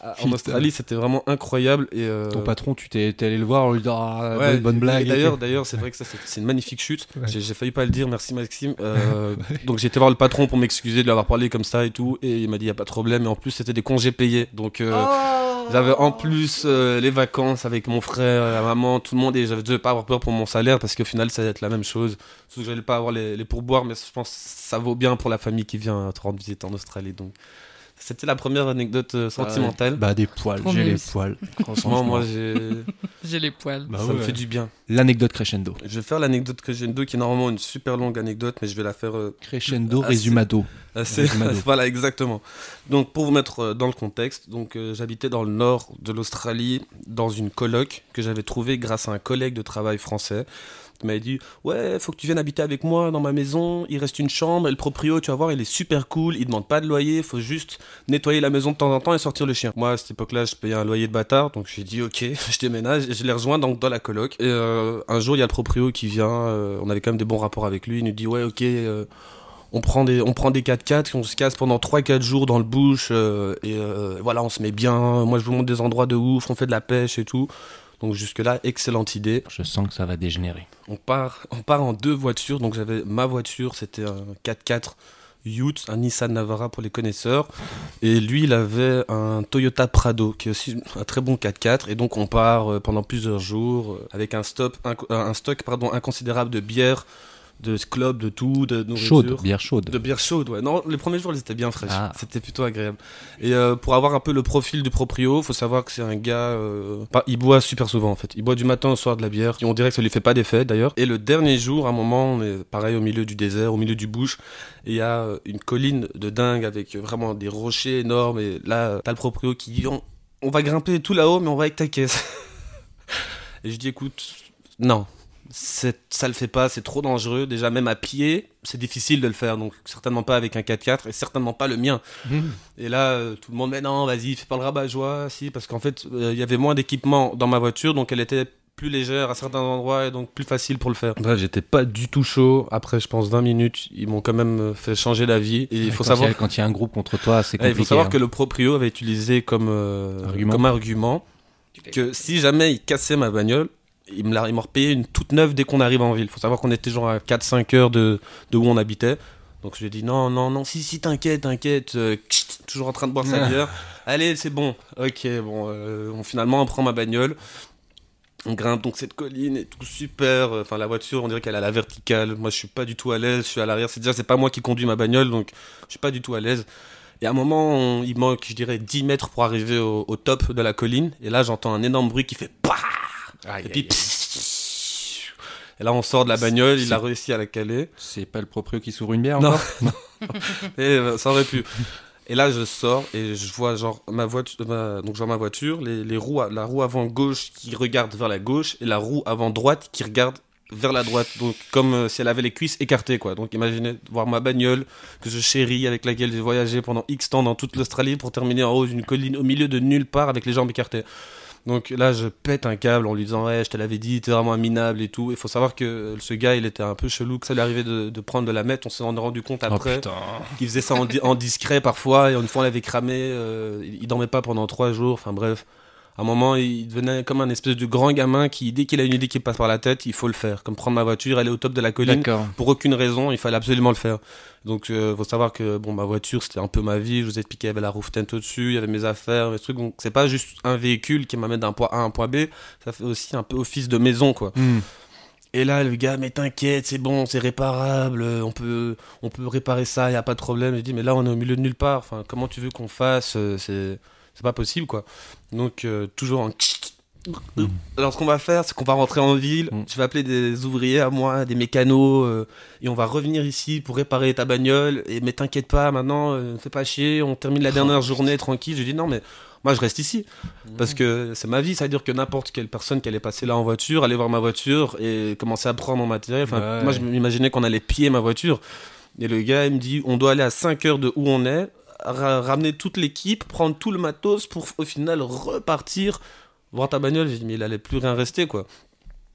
Speaker 1: En
Speaker 2: Putain.
Speaker 1: Australie, c'était vraiment incroyable. Et, euh,
Speaker 2: Ton patron, tu t'es t'es allé le voir en lui disant ah,
Speaker 1: Ouais,
Speaker 2: bonne, blague.
Speaker 1: D'ailleurs, d'ailleurs, c'est vrai que ça, c'est une magnifique chute.
Speaker 2: Ouais.
Speaker 1: J'ai failli pas le dire, merci Maxime. Euh, Donc j'ai été voir le patron pour m'excuser de lui avoir parlé comme ça et tout, et il m'a dit y a pas de problème. Et en plus, c'était des congés payés, donc euh, j'avais en plus euh, les vacances avec mon frère, la maman, tout le monde, et j'avais devais pas avoir peur pour mon salaire parce qu'au final, ça va être la même chose. Sauf que j'allais pas avoir les, les pourboires, mais je pense que ça vaut bien pour la famille qui vient te rendre visite en Australie. Donc c'était la première anecdote euh, sentimentale.
Speaker 2: Bah, des poils, j'ai les poils.
Speaker 1: Franchement, moi, j'ai
Speaker 3: J'ai les poils.
Speaker 2: Bah
Speaker 1: ça
Speaker 2: ouais.
Speaker 1: me fait du bien.
Speaker 2: L'anecdote crescendo.
Speaker 1: Je vais faire l'anecdote que j'ai deux, qui est normalement une super longue anecdote, mais je vais la faire euh,
Speaker 2: Crescendo,
Speaker 1: Ah,
Speaker 2: résumado.
Speaker 1: assez.
Speaker 2: Résumado.
Speaker 1: voilà, exactement. Donc, pour vous mettre euh, dans le contexte, donc euh, j'habitais dans le nord de l'Australie, dans une coloc que j'avais trouvée grâce à un collègue de travail français. M'avait dit Ouais, faut que tu viennes habiter avec moi dans ma maison. Il reste une chambre et le proprio, tu vas voir, il est super cool. Il demande pas de loyer. faut juste nettoyer la maison de temps en temps et sortir le chien. Moi, à cette époque-là, je payais un loyer de bâtard. Donc, j'ai dit Ok, je déménage. Et je l'ai rejoint donc, dans la coloc. Et euh, un jour, il y a le proprio qui vient. euh, on avait quand même des bons rapports avec lui. Il nous dit Ouais, ok. euh, on prend des on prend des 4x4 on se casse pendant 3-4 jours dans le bush et voilà on se met bien moi je vous montre des endroits de ouf on fait de la pêche et tout donc jusque là excellente idée
Speaker 2: Je sens que ça va dégénérer.
Speaker 1: on part on part en deux voitures donc j'avais ma voiture c'était un 4x4 Ute, un Nissan Navara pour les connaisseurs. Et lui, il avait un Toyota Prado, qui est aussi un très bon 4x4. Et donc, on part euh, pendant plusieurs jours euh, avec un, stop, un, un stock pardon, inconsidérable de bière, de club, de tout, de nourriture.
Speaker 2: Chaude, bière chaude.
Speaker 1: De bière chaude, ouais. Non, les premiers jours, elles étaient bien fraîches.
Speaker 2: Ah.
Speaker 1: C'était plutôt agréable. Et euh, pour avoir un peu le profil du proprio, faut savoir que c'est un gars. euh, pas- il boit super souvent en fait. Il boit du matin au soir de la bière. On dirait que ça lui fait pas d'effet d'ailleurs. Et le dernier jour, à un moment, on est pareil au milieu du désert, au milieu du bush. Et il y a euh, une colline de dingue avec vraiment des rochers énormes. Et là, t'as le proprio qui dit on, on va grimper tout là-haut, mais on va avec ta caisse. et je dis écoute, non. C'est- ça le fait pas, c'est trop dangereux. Déjà, même à pied, c'est difficile de le faire. Donc, certainement pas avec un 4x4 et certainement pas le mien. Et là, euh, tout le monde, mais non, vas-y, fais pas le rabat-joie. Si, parce qu'en fait, euh, il y avait moins d'équipement dans ma voiture, donc elle était plus légère à certains endroits et donc plus facile pour le faire. Bref, j'étais pas du tout chaud. Après, je pense 20 minutes, ils m'ont quand même euh, fait changer d'avis. Et il faut
Speaker 2: quand
Speaker 1: savoir
Speaker 2: Il y a, quand il y a un groupe contre toi, c'est compliqué.
Speaker 1: il faut savoir
Speaker 2: hein.
Speaker 1: que le proprio avait utilisé comme, euh,
Speaker 2: Argument.
Speaker 1: comme argument que si jamais il cassait ma bagnole, il me repayait une toute neuve dès qu'on arrive en ville. Il faut savoir qu'on était genre à 4-5 heures de, de où on habitait. Donc je lui ai dit non, non, non, si, si, t'inquiète, t'inquiète. euh, toujours en train de boire sa bière. Allez, c'est bon. Ok, bon, euh, on, finalement on prend ma bagnole. On grimpe donc cette colline et tout super. Enfin, la voiture, on dirait qu'elle est à la verticale. Moi, je suis pas du tout à l'aise. Je suis à l'arrière. C'est déjà, c'est pas moi qui conduis ma bagnole, donc je suis pas du tout à l'aise. Et à un moment, on- il manque, je dirais, 10 mètres pour arriver au, au top de la colline. Et là, j'entends un énorme bruit qui fait PAH Et puis, pssst. et là, on sort de la bagnole. Il a réussi à la caler.
Speaker 2: C'est pas le proprio qui s'ouvre une bière
Speaker 1: Non.
Speaker 2: encore
Speaker 1: Et euh, ça aurait pu. Et là, je sors et je vois genre ma voiture, ma- donc vois ma voiture, les, les roues, la roue avant gauche qui regarde vers la gauche et la roue avant droite qui regarde vers la droite. Donc comme euh, si elle avait les cuisses écartées quoi. Donc imaginez voir ma bagnole que je chéris avec laquelle j'ai voyagé pendant X temps dans toute l'Australie pour terminer en haut d'une colline au milieu de nulle part avec les jambes écartées. Donc là, je pète un câble en lui disant Ouais, je te l'avais dit, t'es vraiment un minable et tout. Il faut savoir que ce gars, il était un peu chelou, que ça lui arrivait de, de prendre de la meth. On s'en est rendu compte
Speaker 2: Oh
Speaker 1: après.
Speaker 2: putain.
Speaker 1: Il faisait ça en, di- en discret parfois, et une fois on l'avait cramé, euh, il il dormait pas pendant trois jours, enfin bref. À un moment, il devenait comme un espèce de grand gamin qui, dès qu'il a une idée qui passe par la tête, il faut le faire. Comme prendre ma voiture, aller au top de la colline. Pour aucune raison, il fallait absolument le faire. Donc, euh, faut savoir que bon, ma voiture, c'était un peu ma vie. Je vous ai expliqué, il y avait la roof tent au-dessus, il y avait mes affaires, mes trucs. Donc, c'est pas juste un véhicule qui m'amène d'un point A à un point B. Ça fait aussi un peu office de maison, quoi.
Speaker 2: Hmm.
Speaker 1: Et là, le gars, mais t'inquiète, c'est bon, c'est réparable, euh, on peut, on peut réparer ça, y a pas de problème. Je dis, mais là, on est au milieu de nulle part. Enfin, comment tu veux qu'on fasse euh, C'est, c'est pas possible, quoi. Donc, euh, toujours en. Alors, ce qu'on va faire, c'est qu'on va rentrer en ville.
Speaker 2: Mm.
Speaker 1: Je vais appeler des ouvriers à moi, des mécanos, euh, et on va revenir ici pour réparer ta bagnole. Et mais t'inquiète pas, maintenant, euh, fais pas chier, on termine la dernière journée tranquille. Je dis non, mais moi, je reste ici parce que c'est ma vie. Ça veut dire que n'importe quelle personne qui allait passer là en voiture, aller voir ma voiture et commencer à prendre mon matériel. Enfin,
Speaker 2: Ouais.
Speaker 1: moi, je m'imaginais qu'on allait piller ma voiture. Et le gars, il me dit, on doit aller à 5 heures de où on est, ramener toute l'équipe, prendre tout le matos pour au final repartir voir ta bagnole. J'ai dit, mais il allait plus rien rester, quoi.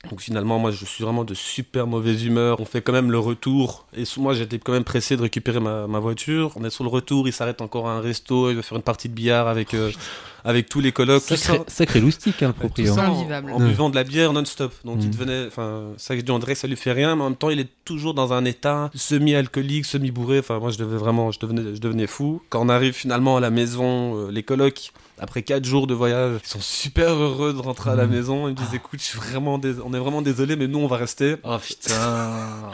Speaker 1: Donc finalement, moi, je suis vraiment de super mauvaise humeur. On fait quand même le retour. Et moi, j'étais quand même pressé de récupérer ma, ma voiture. On est sur le retour, il s'arrête encore à un resto, il va faire une partie de billard avec, euh, avec tous les colocs. tout
Speaker 2: Sacré,
Speaker 1: ça.
Speaker 2: sacré loustique, hein, le
Speaker 1: Tout ça en, en
Speaker 2: Ouais.
Speaker 1: buvant de la bière non-stop. Donc il
Speaker 2: Mm.
Speaker 1: devenait, enfin, ça que je dis, on dirait que ça lui fait rien, mais en même temps, il est toujours dans un état semi-alcoolique, semi-bourré. Enfin, moi, je devais vraiment, je devenais, je devenais fou. Quand on arrive finalement à la maison, euh, les colocs, après quatre jours de voyage, ils sont super heureux de rentrer à la
Speaker 2: Mm.
Speaker 1: maison. Ils me disent, écoute, je suis vraiment, dés- on est vraiment désolé, mais nous, on va rester.
Speaker 2: Oh putain.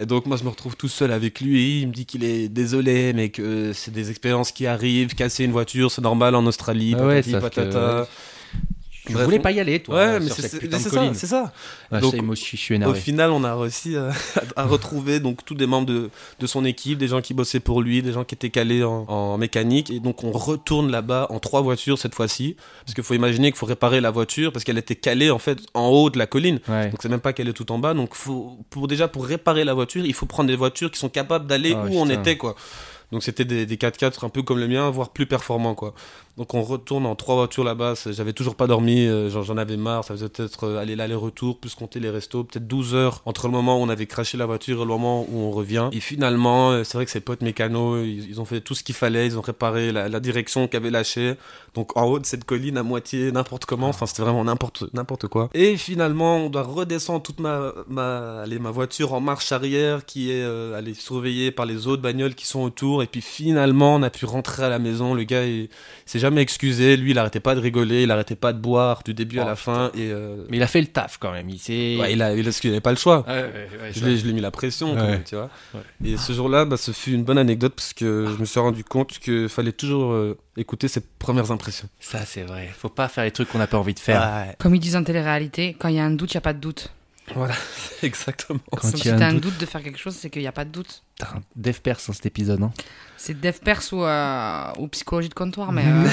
Speaker 1: Et donc moi je me retrouve tout seul avec lui, il me dit qu'il est désolé mais que c'est des expériences qui arrivent, casser une voiture c'est normal en Australie,
Speaker 2: Ah ouais, que-
Speaker 1: patata.
Speaker 2: Tu
Speaker 1: Bref,
Speaker 2: voulais
Speaker 1: on-
Speaker 2: pas y aller, toi,
Speaker 1: Ouais mais
Speaker 2: sur
Speaker 1: c'est ça, c'est ça.
Speaker 2: Ouais,
Speaker 1: Donc,
Speaker 2: moi, je suis, suis
Speaker 1: Au
Speaker 2: énervé.
Speaker 1: final on a réussi à, à retrouver donc tous des membres de, de son équipe, des gens qui bossaient pour lui, des gens qui étaient calés en, en mécanique et donc on retourne là-bas en trois voitures cette fois-ci parce qu'il faut imaginer qu'il faut réparer la voiture parce qu'elle était calée en fait en haut de la colline.
Speaker 2: Ouais.
Speaker 1: Donc c'est même pas qu'elle est tout en bas. Donc faut, pour déjà pour réparer la voiture, il faut prendre des voitures qui sont capables d'aller
Speaker 2: Ah,
Speaker 1: où on était quoi. Donc c'était des, des 4x4 un peu comme le mien, voire plus performants quoi. Donc on retourne en trois voitures là-bas. J'avais toujours pas dormi, euh, j'en avais marre. Ça faisait peut-être euh, aller l'aller-retour, plus compter les restos, peut-être 12 heures entre le moment où on avait craché la voiture et le moment où on revient. Et finalement, euh, c'est vrai que ses potes mécanos, ils, ont fait tout ce qu'il fallait. Ils ont réparé la, la direction qu'avait lâchée. Donc en haut de cette colline à moitié, n'importe comment. Enfin c'était vraiment n'importe quoi. Et finalement, on doit redescendre toute ma ma ma voiture en marche arrière qui est euh, allez, surveillée par les autres bagnoles qui sont autour. Et puis finalement, on a pu rentrer à la maison. Le gars, il, s'est jamais excusé. Lui, il arrêtait pas de rigoler, il arrêtait pas de boire du début à
Speaker 2: Oh,
Speaker 1: la fin. Et euh,
Speaker 2: Mais il a fait le taf quand même. Il s'est.
Speaker 1: ouais, il a, il a, parce qu'il avait pas le choix.
Speaker 2: Ouais, ouais, ouais,
Speaker 1: Je l'ai, je l'ai mis la pression, quand
Speaker 2: Ouais.
Speaker 1: même, tu vois.
Speaker 2: Ouais.
Speaker 1: Et ce jour-là, bah, ce fut une bonne anecdote parce que je me suis rendu compte qu'il fallait toujours euh, écouter ses premières impressions.
Speaker 2: Ça, c'est vrai. Faut pas faire les trucs qu'on n'a pas envie de faire.
Speaker 1: Ouais,
Speaker 3: Comme ils disent en télé-réalité, quand il y a un doute, il n'y a pas de doute.
Speaker 1: Voilà, exactement.
Speaker 2: Quand
Speaker 3: si
Speaker 2: y a
Speaker 3: t'as
Speaker 2: un
Speaker 3: un
Speaker 2: doute.
Speaker 3: doute de faire quelque chose, c'est qu'il n'y a pas de doute.
Speaker 2: Putain, Dev Perse, cet épisode. Hein.
Speaker 3: C'est dev perse ou, euh, ou psychologie de comptoir, mais euh,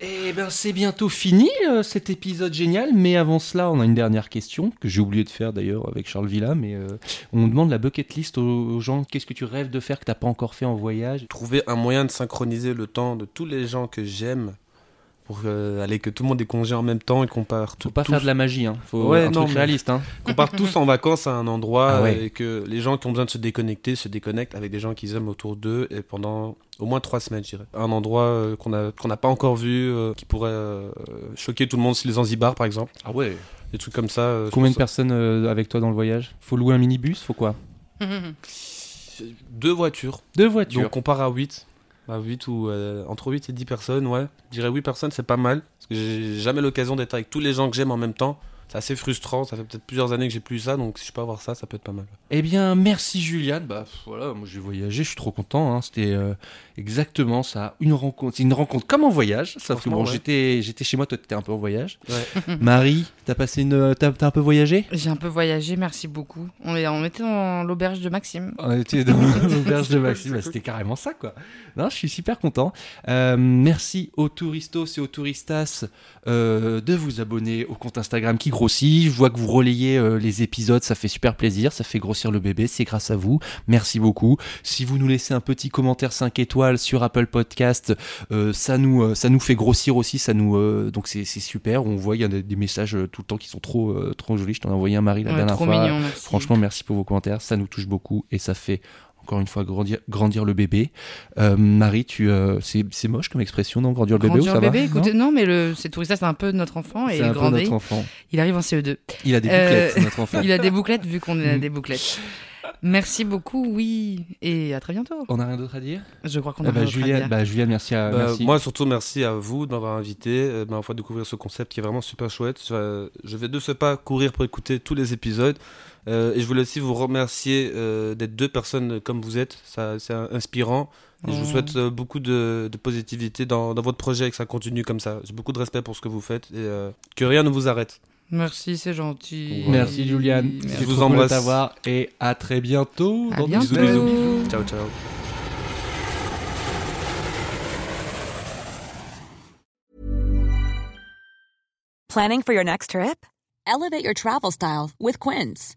Speaker 2: Eh ben, c'est bientôt fini euh, cet épisode génial. Mais avant cela, on a une dernière question que j'ai oublié de faire d'ailleurs avec Charles Villa. Mais euh, on demande la bucket list aux, aux gens. Qu'est-ce que tu rêves de faire que t'as pas encore fait en voyage?
Speaker 1: Trouver un moyen de synchroniser le temps de tous les gens que j'aime pour euh, aller que tout le monde ait congé en même temps et qu'on part
Speaker 2: Faut
Speaker 1: tout-
Speaker 2: pas
Speaker 1: tous,
Speaker 2: faire de la magie. Hein. Faut
Speaker 1: Ouais,
Speaker 2: un
Speaker 1: non,
Speaker 2: truc
Speaker 1: mais-
Speaker 2: réaliste. Hein.
Speaker 1: qu'on parte tous en vacances à un endroit
Speaker 2: Ah ouais.
Speaker 1: et que les gens qui ont besoin de se déconnecter se déconnectent avec des gens qu'ils aiment autour d'eux et pendant au moins trois semaines, je dirais. Un endroit euh, qu'on a qu'on n'a pas encore vu, euh, qui pourrait euh, choquer tout le monde, c'est les Zanzibar par exemple.
Speaker 2: Ah ouais.
Speaker 1: Des trucs comme ça. euh,
Speaker 2: Combien de personnes euh, avec toi dans le voyage? Faut louer un minibus Faut quoi?
Speaker 1: Deux voitures.
Speaker 2: Deux voitures.
Speaker 1: Donc on part à 8. À 8 ou euh, entre 8 et 10 personnes, ouais. Je dirais 8 personnes, c'est pas mal. Parce que j'ai jamais l'occasion d'être avec tous les gens que j'aime en même temps. C'est assez frustrant, ça fait peut-être plusieurs années que j'ai plus ça, donc si je peux avoir ça, ça peut être pas mal.
Speaker 2: Eh bien, merci Juliane. Bah voilà, moi j'ai voyagé, je suis trop content. hein. C'était euh, exactement ça, une rencontre. C'est une rencontre comme en voyage. Sauf que bon,
Speaker 1: ouais.
Speaker 2: j'étais, j'étais chez moi, toi t'étais un peu en voyage.
Speaker 1: Ouais.
Speaker 2: Marie, t'as passé une, t'as, t'as un peu voyagé?
Speaker 3: J'ai un peu voyagé, merci beaucoup. On, est, on était dans l'auberge de Maxime.
Speaker 2: On était dans l'auberge de Maxime, bah, c'était carrément ça quoi. Non, je suis super content. Euh, merci aux touristos et aux touristas euh, de vous abonner au compte Instagram qui grossit. Je vois que vous relayez euh, les épisodes, ça fait super plaisir, ça fait grossir le bébé, c'est grâce à vous. Merci beaucoup. Si vous nous laissez un petit commentaire 5 étoiles sur Apple Podcast, euh, ça nous euh, ça nous fait grossir aussi, ça nous euh, donc c'est c'est super. On voit il y a des, messages tout le temps qui sont trop euh, trop jolis. Je t'en ai envoyé un Marie la
Speaker 3: Ouais,
Speaker 2: dernière fois.
Speaker 3: mignon, merci.
Speaker 2: Franchement, merci pour vos commentaires, ça nous touche beaucoup et ça fait encore une fois grandir, grandir le bébé. Euh, Marie, tu, euh, c'est, c'est moche comme expression, non Grandir le bébé
Speaker 3: Grandir
Speaker 2: ou ça
Speaker 3: le bébé,
Speaker 2: va
Speaker 3: écoutez, non, mais le, c'est tourista, c'est un peu notre enfant et
Speaker 2: C'est un peu notre enfant.
Speaker 3: Il arrive en CE2.
Speaker 2: Il a des
Speaker 3: Euh,
Speaker 2: bouclettes, notre enfant.
Speaker 3: Il a des bouclettes vu qu'on a
Speaker 2: Mm.
Speaker 3: des bouclettes. Merci beaucoup, oui, et à très bientôt.
Speaker 2: On n'a rien d'autre à dire?
Speaker 3: Je crois qu'on
Speaker 2: Eh
Speaker 3: a
Speaker 2: ben,
Speaker 3: rien d'autre à dire.
Speaker 2: bah, Juliane, merci à
Speaker 1: Bah,
Speaker 2: merci.
Speaker 1: Moi, surtout, merci à vous de m'avoir invité, euh, de m'avoir fait découvrir ce concept qui est vraiment super chouette. Je, je vais de ce pas courir pour écouter tous les épisodes. Euh, et je voulais aussi vous remercier euh, d'être deux personnes comme vous êtes. Ça, c'est inspirant. Et je vous
Speaker 3: Oh.
Speaker 1: souhaite euh, beaucoup de, de positivité dans, dans votre projet et que ça continue comme ça. J'ai beaucoup de respect pour ce que vous faites et euh, que rien ne vous arrête.
Speaker 3: Merci, c'est gentil.
Speaker 2: Merci Juliane,
Speaker 3: Merci.
Speaker 2: C'est
Speaker 1: vous
Speaker 2: cool
Speaker 1: embrasse.
Speaker 2: t'avoir et à très bientôt.
Speaker 3: À
Speaker 2: dans
Speaker 3: bientôt.
Speaker 1: Bisous, bisous. Ciao, ciao.
Speaker 4: Planning for your next trip?
Speaker 5: Elevate your travel style with Quince.